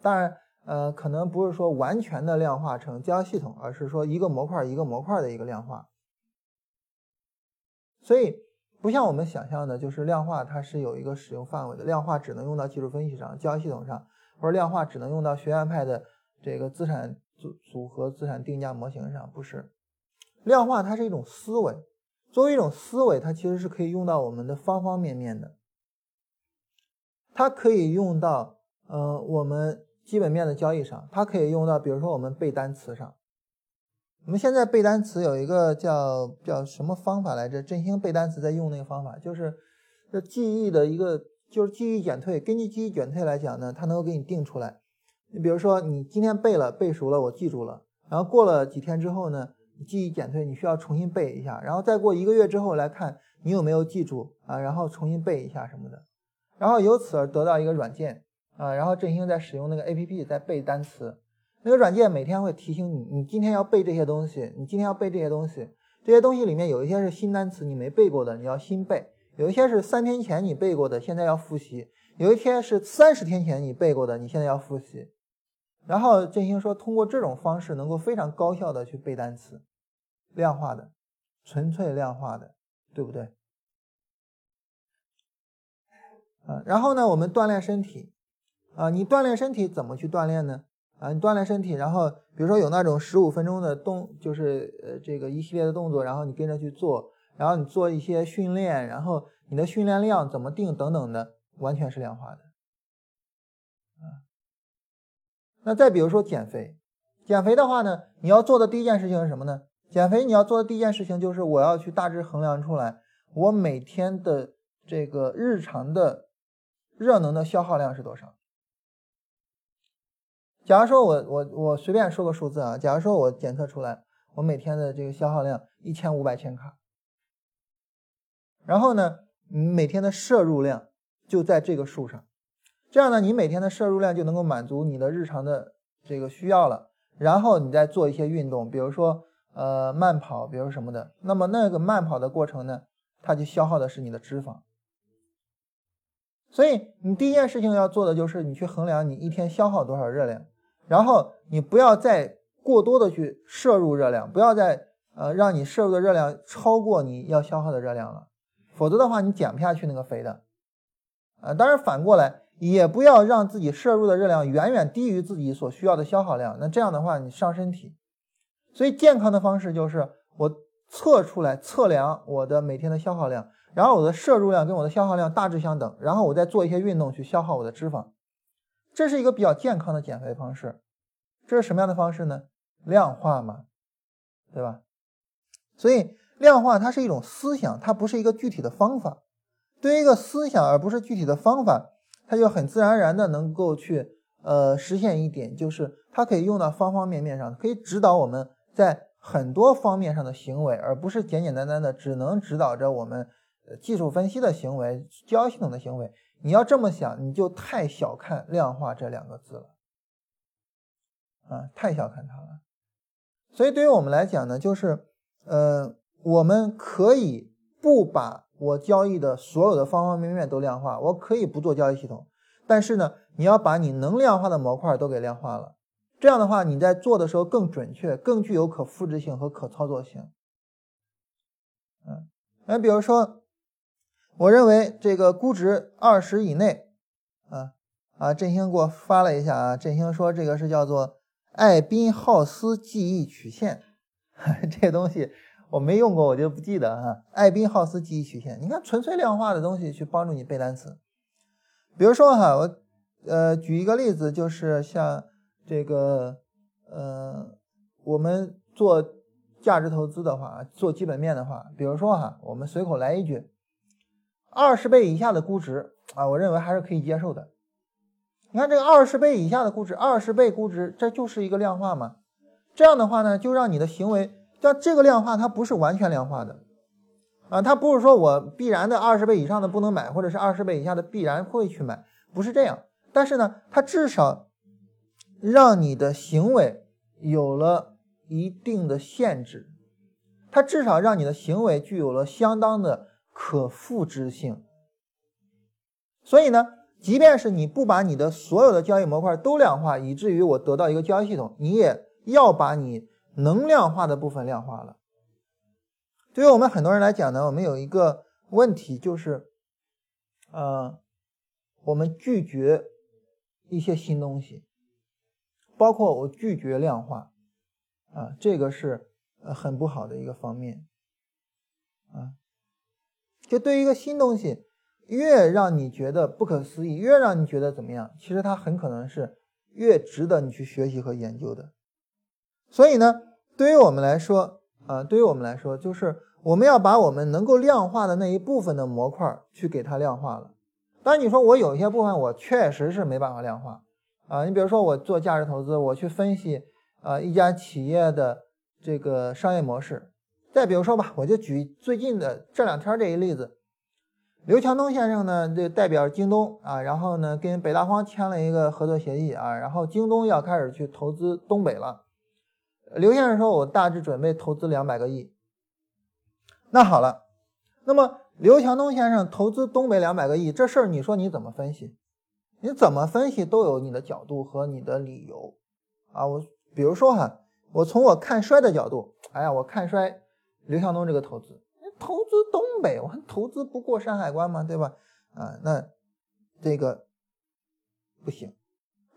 当然，呃，可能不是说完全的量化成交易系统，而是说一个模块一个模块的一个量化。所以，不像我们想象的，就是量化它是有一个使用范围的，量化只能用到技术分析上、交易系统上，或者量化只能用到学院派的这个资产组组合、资产定价模型上，不是。量化它是一种思维。作为一种思维，它其实是可以用到我们的方方面面的。它可以用到呃我们基本面的交易上，它可以用到比如说我们背单词上。我们现在背单词有一个叫叫什么方法来着？振兴背单词在用那个方法，就是这记忆的一个就是记忆减退。根据记忆减退来讲呢，它能够给你定出来。你比如说你今天背了背熟了，我记住了，然后过了几天之后呢？记忆减退，你需要重新背一下，然后再过一个月之后来看你有没有记住啊，然后重新背一下什么的，然后由此而得到一个软件啊，然后振兴在使用那个 A P P 在背单词，那个软件每天会提醒你，你今天要背这些东西，你今天要背这些东西，这些东西里面有一些是新单词你没背过的，你要新背；有一些是三天前你背过的，现在要复习；有一天是三十天前你背过的，你现在要复习。然后振兴说，通过这种方式能够非常高效的去背单词。量化的，纯粹量化的，对不对？啊，然后呢，我们锻炼身体，啊，你锻炼身体怎么去锻炼呢？啊，你锻炼身体，然后比如说有那种十五分钟的动，就是呃这个一系列的动作，然后你跟着去做，然后你做一些训练，然后你的训练量怎么定等等的，完全是量化的。啊，那再比如说减肥，减肥的话呢，你要做的第一件事情是什么呢？减肥你要做的第一件事情就是我要去大致衡量出来我每天的这个日常的热能的消耗量是多少。假如说我我我随便说个数字啊，假如说我检测出来我每天的这个消耗量一千五百千卡，然后呢，你每天的摄入量就在这个数上，这样呢，你每天的摄入量就能够满足你的日常的这个需要了，然后你再做一些运动，比如说。呃，慢跑，比如什么的，那么那个慢跑的过程呢，它就消耗的是你的脂肪。所以你第一件事情要做的就是你去衡量你一天消耗多少热量，然后你不要再过多的去摄入热量，不要再呃让你摄入的热量超过你要消耗的热量了，否则的话你减不下去那个肥的。啊，当然反过来也不要让自己摄入的热量远远低于自己所需要的消耗量，那这样的话你伤身体。所以健康的方式就是我测出来测量我的每天的消耗量，然后我的摄入量跟我的消耗量大致相等，然后我再做一些运动去消耗我的脂肪，这是一个比较健康的减肥方式。这是什么样的方式呢？量化嘛，对吧？所以量化它是一种思想，它不是一个具体的方法。对于一个思想而不是具体的方法，它就很自然而然的能够去呃实现一点，就是它可以用到方方面面上，可以指导我们。在很多方面上的行为，而不是简简单单的只能指导着我们技术分析的行为、交易系统的行为。你要这么想，你就太小看量化这两个字了，啊，太小看它了。所以对于我们来讲呢，就是，呃，我们可以不把我交易的所有的方方面面都量化，我可以不做交易系统，但是呢，你要把你能量化的模块都给量化了。这样的话，你在做的时候更准确，更具有可复制性和可操作性。嗯，那比如说，我认为这个估值二十以内，啊啊，振兴给我发了一下啊，振兴说这个是叫做艾宾浩斯记忆曲线，这东西我没用过，我就不记得哈。艾宾浩斯记忆曲线，你看纯粹量化的东西去帮助你背单词。比如说哈，我呃举一个例子，就是像。这个，呃，我们做价值投资的话，做基本面的话，比如说哈，我们随口来一句，二十倍以下的估值啊，我认为还是可以接受的。你看这个二十倍以下的估值，二十倍估值，这就是一个量化嘛。这样的话呢，就让你的行为，像这个量化它不是完全量化的啊，它不是说我必然的二十倍以上的不能买，或者是二十倍以下的必然会去买，不是这样。但是呢，它至少。让你的行为有了一定的限制，它至少让你的行为具有了相当的可复制性。所以呢，即便是你不把你的所有的交易模块都量化，以至于我得到一个交易系统，你也要把你能量化的部分量化了。对于我们很多人来讲呢，我们有一个问题就是，呃，我们拒绝一些新东西。包括我拒绝量化，啊，这个是呃很不好的一个方面，啊，就对于一个新东西，越让你觉得不可思议，越让你觉得怎么样，其实它很可能是越值得你去学习和研究的。所以呢，对于我们来说，啊，对于我们来说，就是我们要把我们能够量化的那一部分的模块去给它量化了。当然，你说我有一些部分我确实是没办法量化啊，你比如说我做价值投资，我去分析啊一家企业的这个商业模式。再比如说吧，我就举最近的这两天这一例子，刘强东先生呢，这代表京东啊，然后呢跟北大荒签了一个合作协议啊，然后京东要开始去投资东北了。刘先生说，我大致准备投资两百个亿。那好了，那么刘强东先生投资东北两百个亿这事儿，你说你怎么分析？你怎么分析都有你的角度和你的理由啊。我比如说哈，我从我看衰的角度，哎呀，我看衰。刘强东这个投资，投资东北，我还投资不过山海关吗？对吧？啊，那这个不行。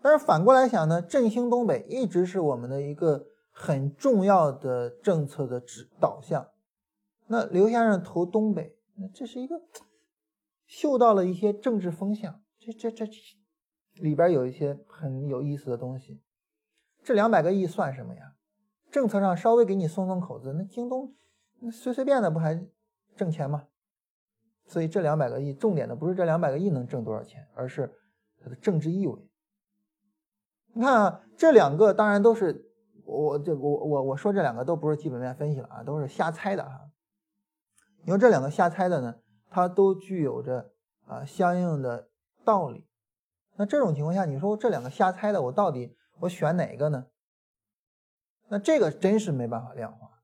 但是反过来想呢，振兴东北一直是我们的一个很重要的政策的指导向。那刘先生投东北，那这是一个嗅到了一些政治风向，这这这里边有一些很有意思的东西。这两百个亿算什么呀？政策上稍微给你松松口子，那京东。随随便的不还挣钱吗？所以这两百个亿，重点的不是这两百个亿能挣多少钱，而是它的政治意味。你看啊，这两个当然都是我这我我我说这两个都不是基本面分析了啊，都是瞎猜的哈。因为这两个瞎猜的呢，它都具有着啊相应的道理。那这种情况下，你说这两个瞎猜的，我到底我选哪个呢？那这个真是没办法量化。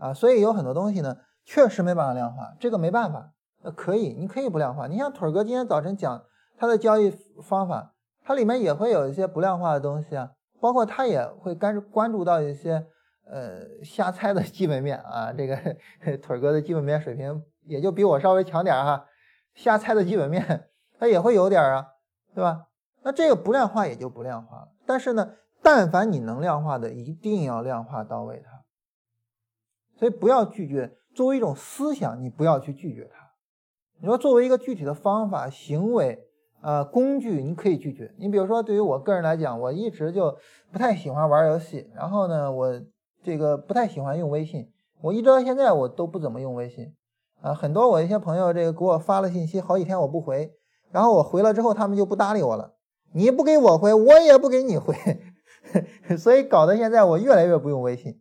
啊，所以有很多东西呢，确实没办法量化，这个没办法。呃，可以，你可以不量化。你像腿儿哥今天早晨讲他的交易方法，它里面也会有一些不量化的东西啊，包括他也会干关注到一些呃瞎猜的基本面啊。这个 腿儿哥的基本面水平也就比我稍微强点儿哈，瞎猜的基本面他也会有点儿啊，对吧？那这个不量化也就不量化了。但是呢，但凡你能量化的，一定要量化到位它。所以不要拒绝，作为一种思想，你不要去拒绝它。你说作为一个具体的方法、行为、呃工具，你可以拒绝。你比如说，对于我个人来讲，我一直就不太喜欢玩游戏，然后呢，我这个不太喜欢用微信，我一直到现在我都不怎么用微信。啊，很多我一些朋友这个给我发了信息，好几天我不回，然后我回了之后，他们就不搭理我了。你不给我回，我也不给你回，所以搞得现在我越来越不用微信。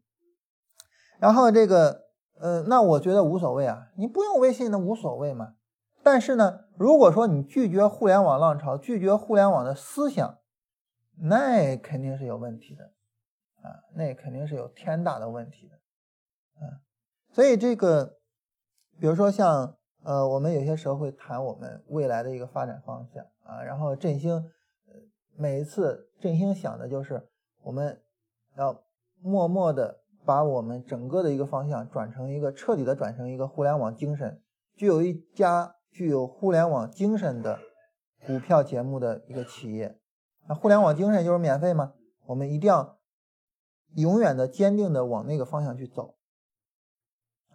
然后这个，呃，那我觉得无所谓啊，你不用微信那无所谓嘛。但是呢，如果说你拒绝互联网浪潮，拒绝互联网的思想，那肯定是有问题的，啊，那肯定是有天大的问题的，啊。所以这个，比如说像，呃，我们有些时候会谈我们未来的一个发展方向啊，然后振兴，呃，每一次振兴想的就是我们要默默的。把我们整个的一个方向转成一个彻底的转成一个互联网精神，具有一家具有互联网精神的股票节目的一个企业。那互联网精神就是免费吗？我们一定要永远的坚定的往那个方向去走。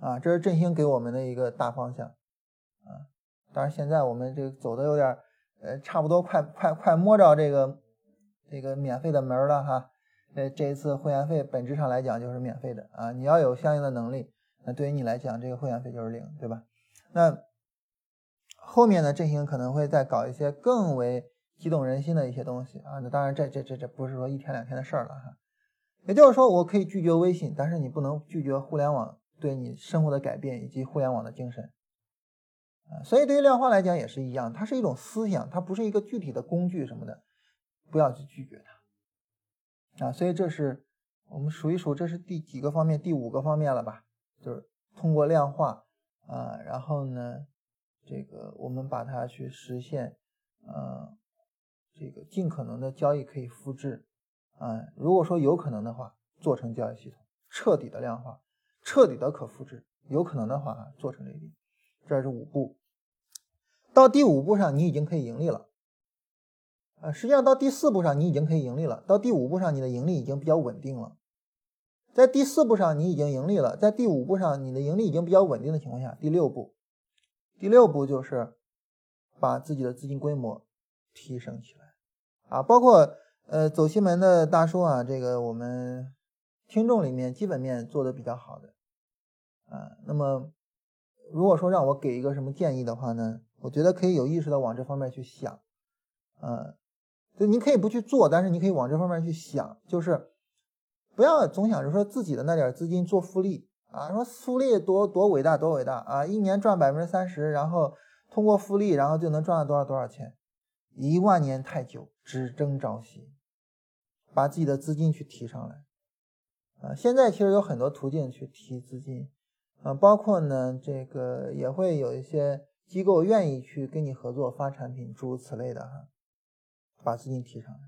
啊，这是振兴给我们的一个大方向。啊，当然现在我们这个走的有点，呃，差不多快快快摸着这个这个免费的门了哈。呃，这一次会员费本质上来讲就是免费的啊，你要有相应的能力，那对于你来讲，这个会员费就是零，对吧？那后面呢，振兴可能会再搞一些更为激动人心的一些东西啊。那当然，这这这这不是说一天两天的事儿了哈。也就是说，我可以拒绝微信，但是你不能拒绝互联网对你生活的改变以及互联网的精神啊。所以对于量化来讲也是一样，它是一种思想，它不是一个具体的工具什么的，不要去拒绝它。啊，所以这是我们数一数，这是第几个方面？第五个方面了吧？就是通过量化啊，然后呢，这个我们把它去实现，呃，这个尽可能的交易可以复制啊。如果说有可能的话，做成交易系统，彻底的量化，彻底的可复制，有可能的话做成这一点。这是五步，到第五步上，你已经可以盈利了。呃，实际上到第四步上你已经可以盈利了，到第五步上你的盈利已经比较稳定了。在第四步上你已经盈利了，在第五步上你的盈利已经比较稳定的情况下，第六步，第六步就是把自己的资金规模提升起来。啊，包括呃走西门的大叔啊，这个我们听众里面基本面做的比较好的。啊，那么如果说让我给一个什么建议的话呢，我觉得可以有意识的往这方面去想，呃，就你可以不去做，但是你可以往这方面去想，就是不要总想着说自己的那点资金做复利。啊，说复利多多伟大，多伟大啊！一年赚百分之三十，然后通过复利，然后就能赚到多少多少钱？一万年太久，只争朝夕。把自己的资金去提上来啊！现在其实有很多途径去提资金啊，包括呢，这个也会有一些机构愿意去跟你合作发产品，诸如此类的哈。把资金提上来，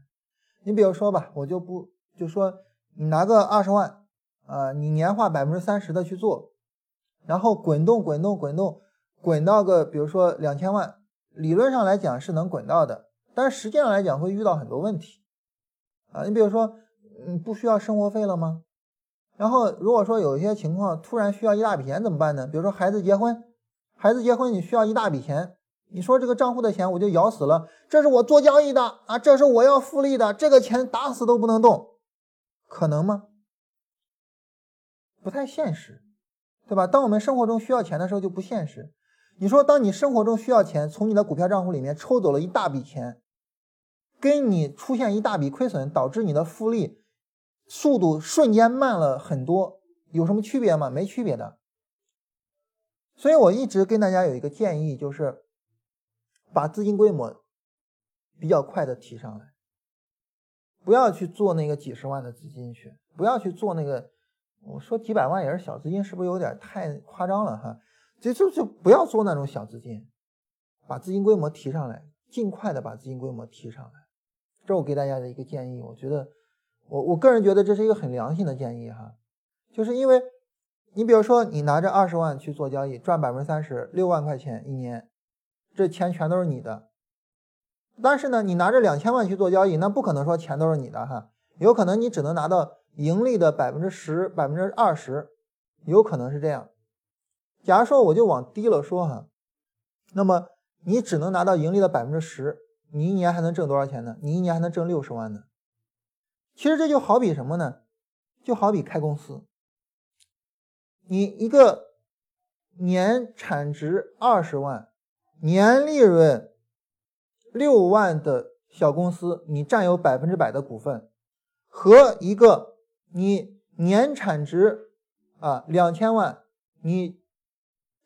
你比如说吧，我就不就说你拿个二十万。啊，你年化百分之三十的去做，然后滚动滚动滚动，滚到个比如说两千万，理论上来讲是能滚到的，但是实际上来讲会遇到很多问题。啊，你比如说，嗯，不需要生活费了吗？然后如果说有一些情况突然需要一大笔钱怎么办呢？比如说孩子结婚，孩子结婚你需要一大笔钱，你说这个账户的钱我就咬死了，这是我做交易的啊，这是我要复利的，这个钱打死都不能动，可能吗？不太现实，对吧？当我们生活中需要钱的时候就不现实。你说，当你生活中需要钱，从你的股票账户里面抽走了一大笔钱，跟你出现一大笔亏损，导致你的复利速度瞬间慢了很多，有什么区别吗？没区别的。所以我一直跟大家有一个建议，就是把资金规模比较快的提上来，不要去做那个几十万的资金去，不要去做那个。我说几百万也是小资金，是不是有点太夸张了哈？就就就不要做那种小资金，把资金规模提上来，尽快的把资金规模提上来。这我给大家的一个建议，我觉得我我个人觉得这是一个很良心的建议哈。就是因为你比如说你拿着二十万去做交易，赚百分之三十，六万块钱一年，这钱全都是你的。但是呢，你拿着两千万去做交易，那不可能说钱都是你的哈，有可能你只能拿到。盈利的百分之十、百分之二十，有可能是这样。假如说我就往低了说哈，那么你只能拿到盈利的百分之十，你一年还能挣多少钱呢？你一年还能挣六十万呢。其实这就好比什么呢？就好比开公司，你一个年产值二十万、年利润六万的小公司，你占有百分之百的股份，和一个。你年产值啊两千万，你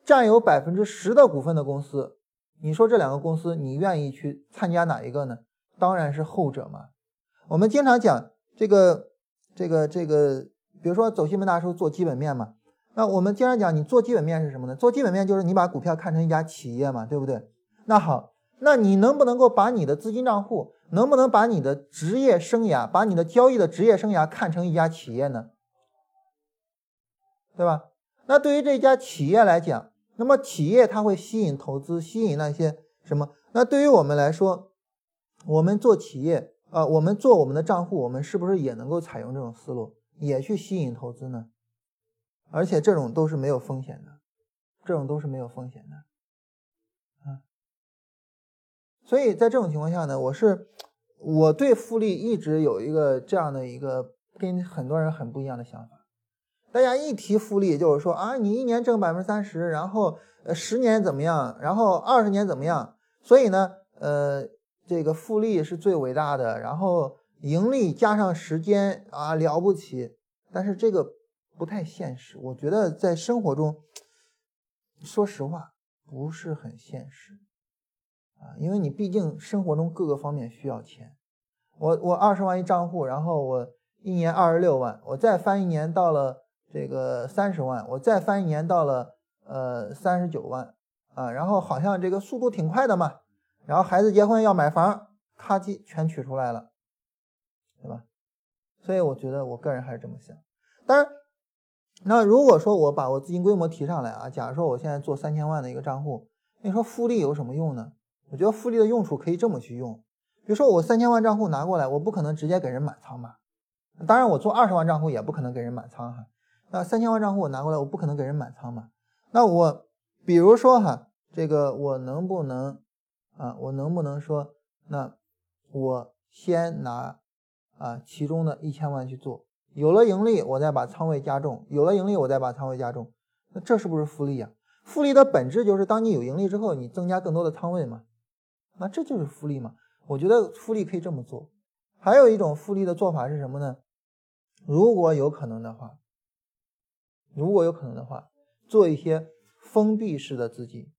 占有百分之十的股份的公司，你说这两个公司你愿意去参加哪一个呢？当然是后者嘛。我们经常讲这个这个这个，比如说走西门大叔做基本面嘛，那我们经常讲你做基本面是什么呢？做基本面就是你把股票看成一家企业嘛，对不对？那好，那你能不能够把你的资金账户？能不能把你的职业生涯，把你的交易的职业生涯看成一家企业呢？对吧？那对于这家企业来讲，那么企业它会吸引投资，吸引那些什么？那对于我们来说，我们做企业啊，我们做我们的账户，我们是不是也能够采用这种思路，也去吸引投资呢？而且这种都是没有风险的，这种都是没有风险的。啊所以在这种情况下呢，我是我对复利一直有一个这样的一个跟很多人很不一样的想法。大家一提复利，就是说啊，你一年挣百分之三十，然后呃十年怎么样，然后二十年怎么样？所以呢，呃，这个复利是最伟大的，然后盈利加上时间啊了不起。但是这个不太现实，我觉得在生活中，说实话不是很现实。啊，因为你毕竟生活中各个方面需要钱，我我二十万一账户，然后我一年二十六万，我再翻一年到了这个三十万，我再翻一年到了呃三十九万啊，然后好像这个速度挺快的嘛，然后孩子结婚要买房，咔叽全取出来了，对吧？所以我觉得我个人还是这么想。当然，那如果说我把我资金规模提上来啊，假如说我现在做三千万的一个账户，你说复利有什么用呢？我觉得复利的用处可以这么去用，比如说我三千万账户拿过来，我不可能直接给人满仓吧？当然，我做二十万账户也不可能给人满仓哈。那三千万账户我拿过来，我不可能给人满仓嘛？那我比如说哈，这个我能不能啊？我能不能说，那我先拿啊其中的一千万去做，有了盈利，我再把仓位加重，有了盈利，我再把仓位加重，那这是不是复利啊？复利的本质就是当你有盈利之后，你增加更多的仓位嘛，那这就是复利嘛。我觉得复利可以这么做。还有一种复利的做法是什么呢？如果有可能的话，如果有可能的话，做一些封闭式的资金。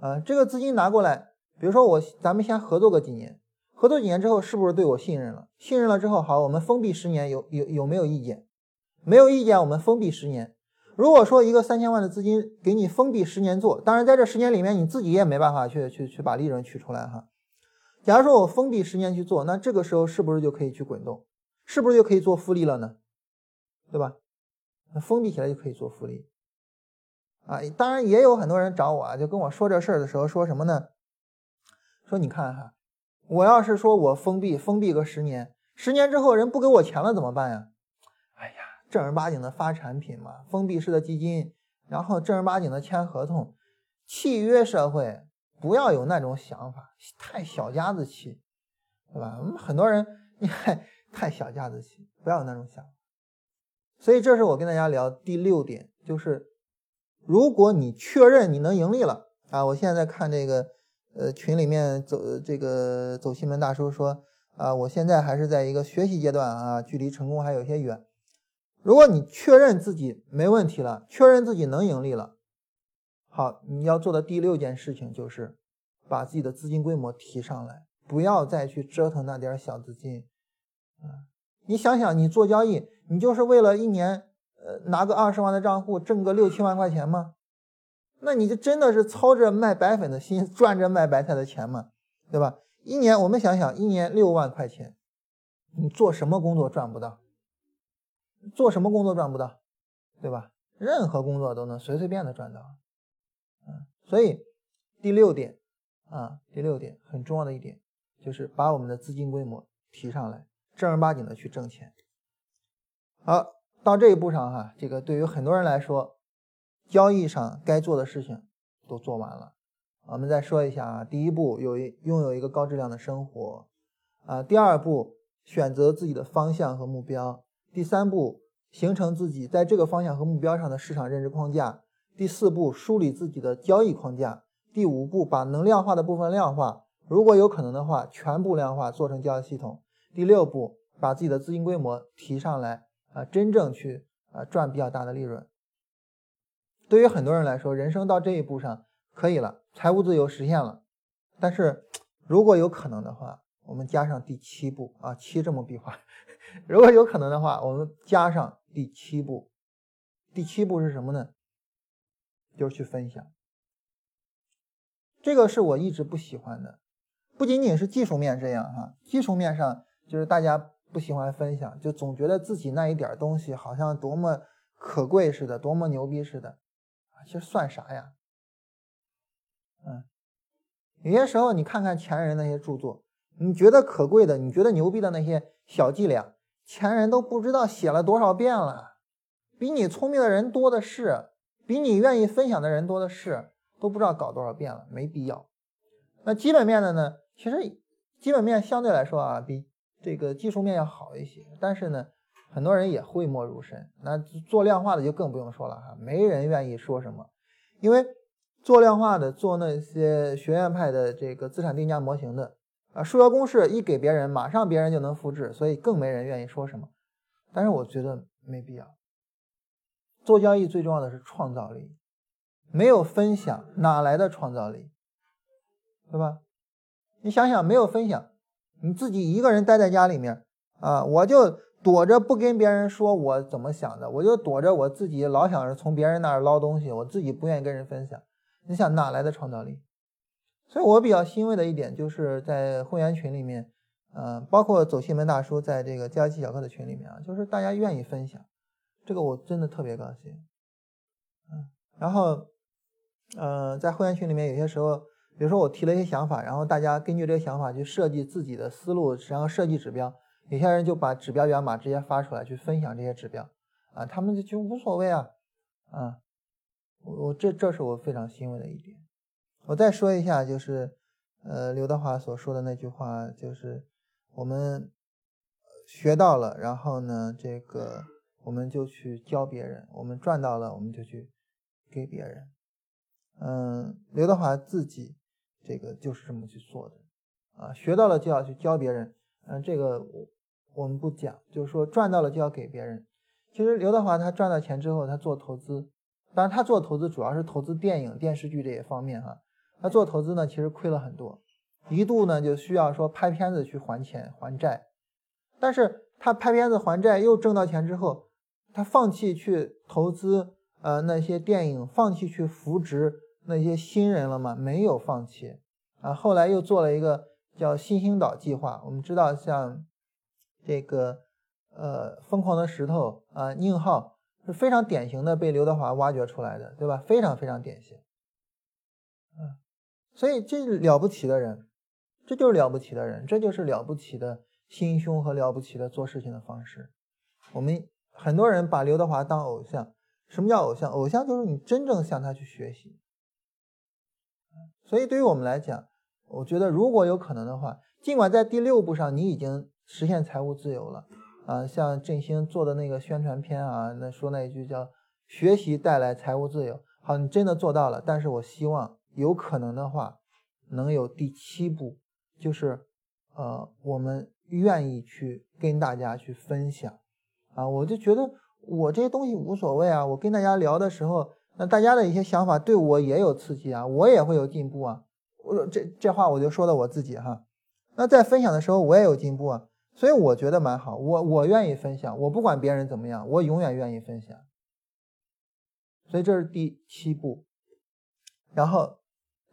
啊，这个资金拿过来，比如说我，咱们先合作个几年，合作几年之后，是不是对我信任了？信任了之后，好，我们封闭十年，有有有没有意见？没有意见，我们封闭十年。如果说一个三千万的资金给你封闭十年做，当然在这十年里面，你自己也没办法去去去把利润取出来哈。假如说我封闭十年去做，那这个时候是不是就可以去滚动？是不是就可以做复利了呢？对吧？那封闭起来就可以做复利。啊，当然也有很多人找我啊，就跟我说这事儿的时候说什么呢？说你看哈，我要是说我封闭封闭个十年，十年之后人不给我钱了怎么办呀？哎呀，正儿八经的发产品嘛，封闭式的基金，然后正儿八经的签合同，契约社会，不要有那种想法，太小家子气，对吧？我们很多人你看太小家子气，不要有那种想法。所以这是我跟大家聊第六点，就是。如果你确认你能盈利了啊，我现在看这个呃群里面走这个走西门大叔说啊，我现在还是在一个学习阶段啊，距离成功还有些远。如果你确认自己没问题了，确认自己能盈利了，好，你要做的第六件事情就是把自己的资金规模提上来，不要再去折腾那点小资金啊。你想想，你做交易，你就是为了一年。呃，拿个二十万的账户挣个六七万块钱吗？那你就真的是操着卖白粉的心赚着卖白菜的钱吗？对吧？一年我们想想，一年六万块钱，你做什么工作赚不到？做什么工作赚不到？对吧？任何工作都能随随便的赚到。嗯，所以第六点啊，第六点很重要的一点就是把我们的资金规模提上来，正儿八经的去挣钱。好。到这一步上哈，这个对于很多人来说，交易上该做的事情都做完了。我们再说一下啊，第一步有一拥有一个高质量的生活啊，第二步选择自己的方向和目标，第三步形成自己在这个方向和目标上的市场认知框架，第四步梳理自己的交易框架，第五步把能量化的部分量化，如果有可能的话，全部量化做成交易系统，第六步把自己的资金规模提上来。啊，真正去啊赚比较大的利润，对于很多人来说，人生到这一步上可以了，财务自由实现了。但是如果有可能的话，我们加上第七步啊，七这么笔画。如果有可能的话，我们加上第七步。第七步是什么呢？就是去分享。这个是我一直不喜欢的，不仅仅是技术面这样哈，技术面上就是大家。不喜欢分享，就总觉得自己那一点东西好像多么可贵似的，多么牛逼似的，其实算啥呀？嗯，有些时候你看看前人那些著作，你觉得可贵的，你觉得牛逼的那些小伎俩，前人都不知道写了多少遍了，比你聪明的人多的是，比你愿意分享的人多的是，都不知道搞多少遍了，没必要。那基本面的呢？其实基本面相对来说啊，比。这个技术面要好一些，但是呢，很多人也讳莫如深。那做量化的就更不用说了哈，没人愿意说什么，因为做量化的、做那些学院派的这个资产定价模型的啊，数学公式一给别人，马上别人就能复制，所以更没人愿意说什么。但是我觉得没必要。做交易最重要的是创造力，没有分享哪来的创造力？对吧？你想想，没有分享。你自己一个人待在家里面啊，我就躲着不跟别人说我怎么想的，我就躲着我自己老想着从别人那儿捞东西，我自己不愿意跟人分享。你想哪来的创造力？所以我比较欣慰的一点就是在会员群里面，嗯，包括走新门大叔在这个交易小课的群里面啊，就是大家愿意分享，这个我真的特别高兴。嗯，然后，嗯，在会员群里面有些时候。比如说我提了一些想法，然后大家根据这个想法去设计自己的思路，然后设计指标。有些人就把指标源码直接发出来去分享这些指标，啊，他们就就无所谓啊，啊，我这这是我非常欣慰的一点。我再说一下，就是呃刘德华所说的那句话，就是我们学到了，然后呢，这个我们就去教别人，我们赚到了，我们就去给别人。嗯，刘德华自己这个就是这么去做的啊，学到了就要去教别人。嗯，这个我我们不讲，就是说赚到了就要给别人。其实刘德华他赚到钱之后，他做投资，当然他做投资主要是投资电影、电视剧这些方面哈。他做投资呢，其实亏了很多，一度呢就需要说拍片子去还钱还债。但是他拍片子还债又挣到钱之后，他放弃去投资呃那些电影，放弃去扶植那些新人了吗？没有放弃啊。后来又做了一个叫新星岛计划。我们知道像这个。呃，疯狂的石头啊，宁浩是非常典型的被刘德华挖掘出来的，对吧？非常非常典型。嗯，所以这了不起的人，这就是了不起的人，这就是了不起的心胸和了不起的做事情的方式。我们很多人把刘德华当偶像，什么叫偶像？偶像就是你真正向他去学习。所以对于我们来讲，我觉得如果有可能的话，尽管在第六步上你已经实现财务自由了。啊，像振兴做的那个宣传片啊，那说那一句叫“学习带来财务自由”。好，你真的做到了，但是我希望有可能的话，能有第七步，就是呃，我们愿意去跟大家去分享。啊，我就觉得我这些东西无所谓啊，我跟大家聊的时候，那大家的一些想法对我也有刺激啊，我也会有进步啊。我这这话我就说的我自己哈，那在分享的时候我也有进步啊。所以我觉得蛮好，我我愿意分享，我不管别人怎么样，我永远愿意分享。所以这是第七步，然后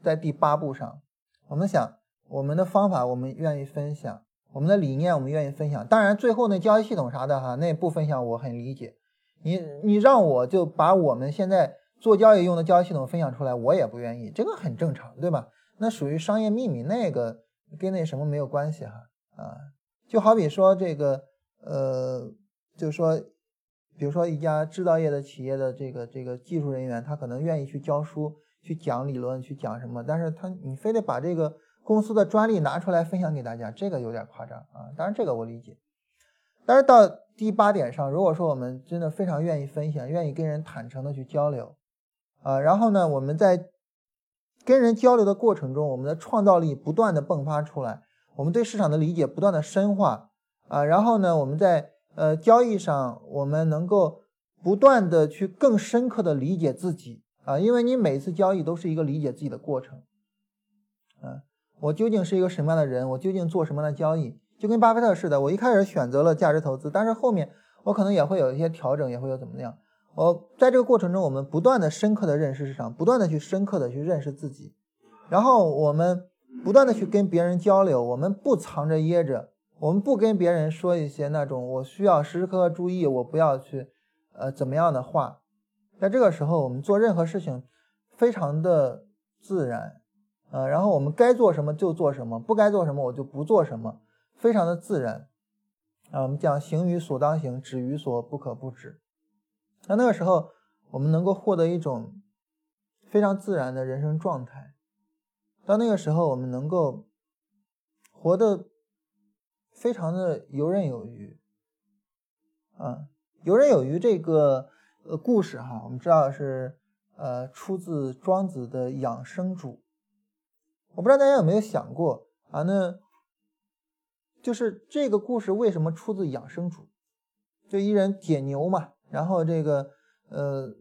在第八步上，我们想我们的方法我们愿意分享，我们的理念我们愿意分享。当然最后那交易系统啥的哈，那不分享我很理解。你你让我就把我们现在做交易用的交易系统分享出来，我也不愿意，这个很正常，对吧？那属于商业秘密，那个跟那什么没有关系哈啊。就好比说这个，呃，就是说，比如说一家制造业的企业的这个这个技术人员，他可能愿意去教书、去讲理论、去讲什么，但是他你非得把这个公司的专利拿出来分享给大家，这个有点夸张啊。当然这个我理解，但是到第八点上，如果说我们真的非常愿意分享，愿意跟人坦诚的去交流，啊，然后呢，我们在跟人交流的过程中，我们的创造力不断的迸发出来。我们对市场的理解不断的深化啊，然后呢，我们在呃交易上，我们能够不断的去更深刻的理解自己啊，因为你每次交易都是一个理解自己的过程，啊，我究竟是一个什么样的人，我究竟做什么样的交易，就跟巴菲特似的，我一开始选择了价值投资，但是后面我可能也会有一些调整，也会有怎么样，我在这个过程中，我们不断的深刻的认识市场，不断的去深刻的去认识自己，然后我们。不断的去跟别人交流，我们不藏着掖着，我们不跟别人说一些那种我需要时时刻刻注意，我不要去，呃，怎么样的话，在这个时候，我们做任何事情非常的自然，呃，然后我们该做什么就做什么，不该做什么我就不做什么，非常的自然，啊，我们讲行于所当行，止于所不可不止，那那个时候我们能够获得一种非常自然的人生状态。到那个时候，我们能够活得非常的游刃有余，啊，游刃有余这个呃故事哈，我们知道是呃出自庄子的《养生主》。我不知道大家有没有想过啊？那就是这个故事为什么出自《养生主》？就一人解牛嘛，然后这个呃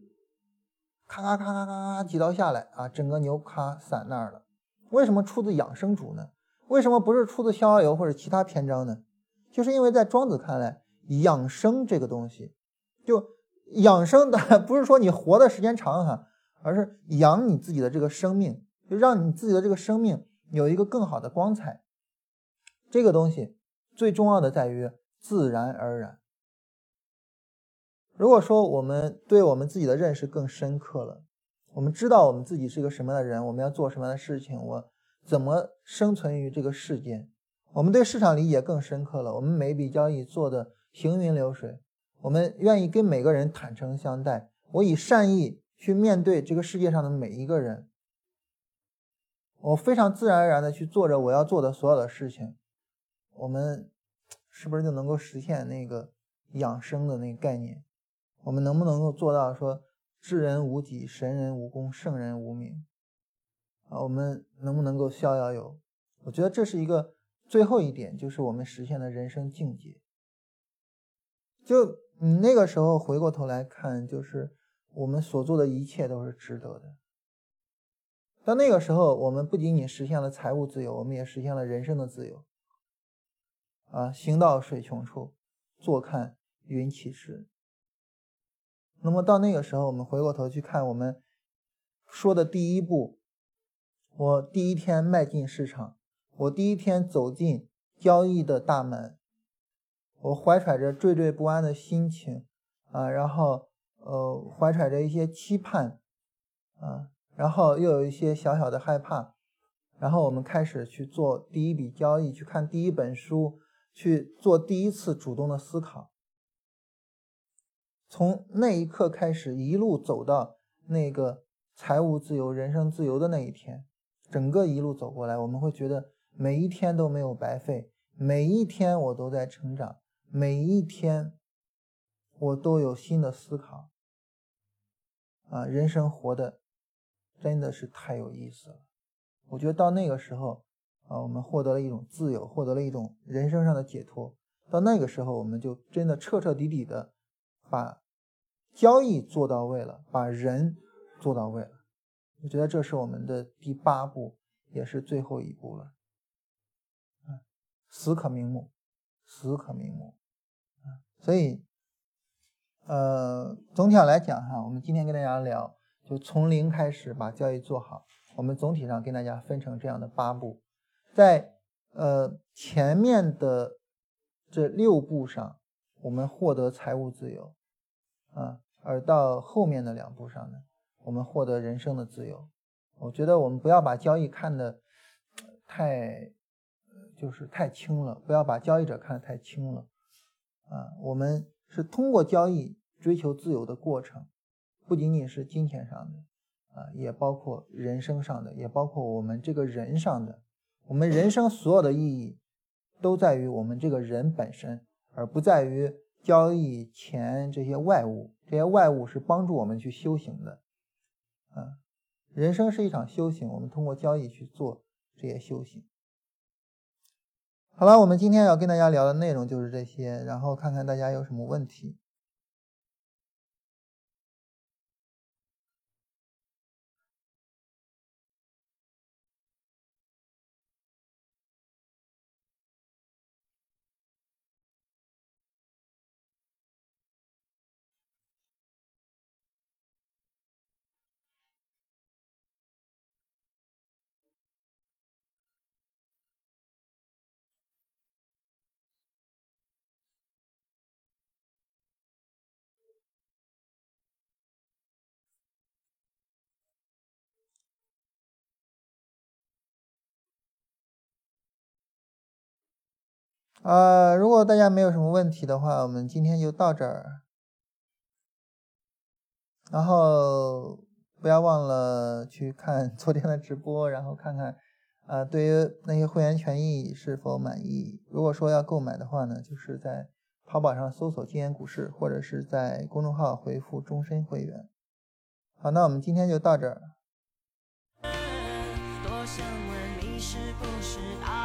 咔咔咔咔咔咔几刀下来啊，整个牛咔散那儿了。为什么出自养生主呢？为什么不是出自逍遥游或者其他篇章呢？就是因为在庄子看来，养生这个东西，就养生的不是说你活的时间长哈，而是养你自己的这个生命，就让你自己的这个生命有一个更好的光彩。这个东西最重要的在于自然而然。如果说我们对我们自己的认识更深刻了。我们知道我们自己是一个什么样的人，我们要做什么样的事情，我怎么生存于这个世间？我们对市场理解更深刻了，我们每笔交易做的行云流水，我们愿意跟每个人坦诚相待，我以善意去面对这个世界上的每一个人。我非常自然而然的去做着我要做的所有的事情，我们是不是就能够实现那个养生的那个概念？我们能不能够做到说知人无己，神人无功，圣人无名？啊，我们能不能够逍遥游？我觉得这是一个最后一点，就是我们实现的人生境界。就你那个时候回过头来看，就是我们所做的一切都是值得的。到那个时候，我们不仅仅实现了财务自由，我们也实现了人生的自由。啊，行到水穷处，坐看云起时。那么到那个时候，我们回过头去看我们说的第一步，我第一天迈进市场，我第一天走进交易的大门，我怀揣着惴惴不安的心情，啊，然后呃，怀揣着一些期盼，啊。然后又有一些小小的害怕，然后我们开始去做第一笔交易，去看第一本书，去做第一次主动的思考。从那一刻开始，一路走到那个财务自由、人生自由的那一天，整个一路走过来，我们会觉得每一天都没有白费，每一天我都在成长，每一天我都有新的思考。啊，人生活的。真的是太有意思了，我觉得到那个时候啊，我们获得了一种自由，获得了一种人生上的解脱。到那个时候，我们就真的彻彻底底的把交易做到位了，把人做到位了。我觉得这是我们的第八步，也是最后一步了。啊，死可瞑目，死可瞑目。所以，呃，总体上来讲哈，我们今天跟大家聊。就从零开始把交易做好。我们总体上跟大家分成这样的八步，在呃前面的这六步上，我们获得财务自由，啊，而到后面的两步上呢，我们获得人生的自由。我觉得我们不要把交易看得太，就是太轻了，不要把交易者看得太轻了，啊，我们是通过交易追求自由的过程。不仅仅是金钱上的，啊，也包括人生上的，也包括我们这个人上的。我们人生所有的意义，都在于我们这个人本身，而不在于交易钱这些外物。这些外物是帮助我们去修行的，啊，人生是一场修行，我们通过交易去做这些修行。好了，我们今天要跟大家聊的内容就是这些，然后看看大家有什么问题。呃，如果大家没有什么问题的话，我们今天就到这儿。然后不要忘了去看 昨天的直播，然后看看，呃，对于那些会员权益是否满意。如果说要购买的话呢，就是在淘宝上搜索“金研股市”，或者是在公众号回复“终身会员”。好，那我们今天就到这儿。多想问你是不是打了个